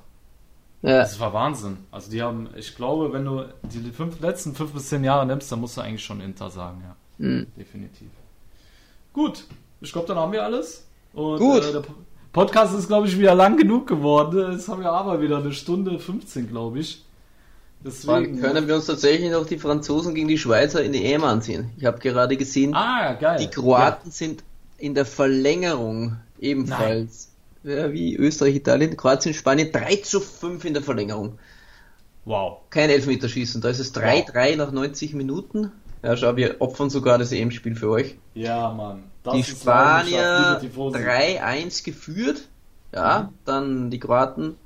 Ja. Das war Wahnsinn. Also, die haben, ich glaube, wenn du die fünf, letzten fünf bis zehn Jahre nimmst, dann musst du eigentlich schon Inter sagen, ja. Mhm. Definitiv. Gut, ich glaube, dann haben wir alles. Und, Gut. Äh, der Po- Podcast ist, glaube ich, wieder lang genug geworden. Jetzt haben wir aber wieder eine Stunde 15, glaube ich. Dann Deswegen. können wir uns tatsächlich noch die Franzosen gegen die Schweizer in die EM ansehen. Ich habe gerade gesehen, Ah, die Kroaten sind in der Verlängerung ebenfalls. Ja, wie Österreich, Italien, Kroatien, Spanien 3 zu 5 in der Verlängerung. Ja. Wow. Kein Elfmeterschießen. Da ist es 3-3 nach 90 Minuten. Ja, schau, wir opfern sogar das EM-Spiel für euch. Ja, Mann. Das die Spanier Leidenschaft, liebe Tifosi. 3-1 geführt. Ja, dann die Kroaten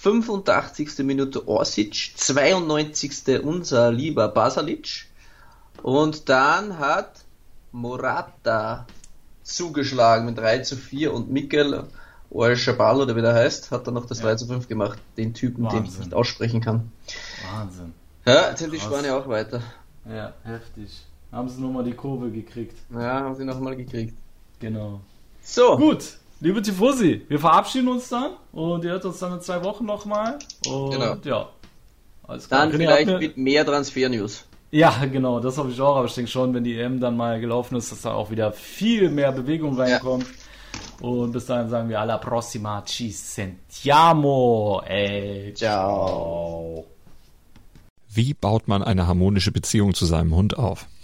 85. Minute Orsic, 92. unser lieber Basalic. Und dann hat Morata zugeschlagen mit 3 zu 4 und Mikel Oyarzabal oder wie der heißt, hat dann noch das Ja. 3 zu 5 gemacht. Den Typen, den ich Wahnsinn. nicht aussprechen kann. Wahnsinn. Ja, jetzt sind die. Spanier auch weiter. Ja, heftig. Haben sie nochmal die Kurve gekriegt. Ja, haben sie nochmal gekriegt. Genau. So, Gut, liebe Tifosi, wir verabschieden uns dann und ihr hört uns dann in zwei Wochen nochmal. Und Genau. ja. Alles klar. dann vielleicht ihr- mit mehr Transfer-News. Ja, genau, das habe ich auch, aber ich denke schon, wenn die EM dann mal gelaufen ist, dass da auch wieder viel mehr Bewegung reinkommt. Und bis dahin sagen wir alla prossima, ci sentiamo. Ey, Ciao. Wie baut man eine harmonische Beziehung zu seinem Hund auf?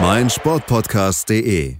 meinsportpodcast.de.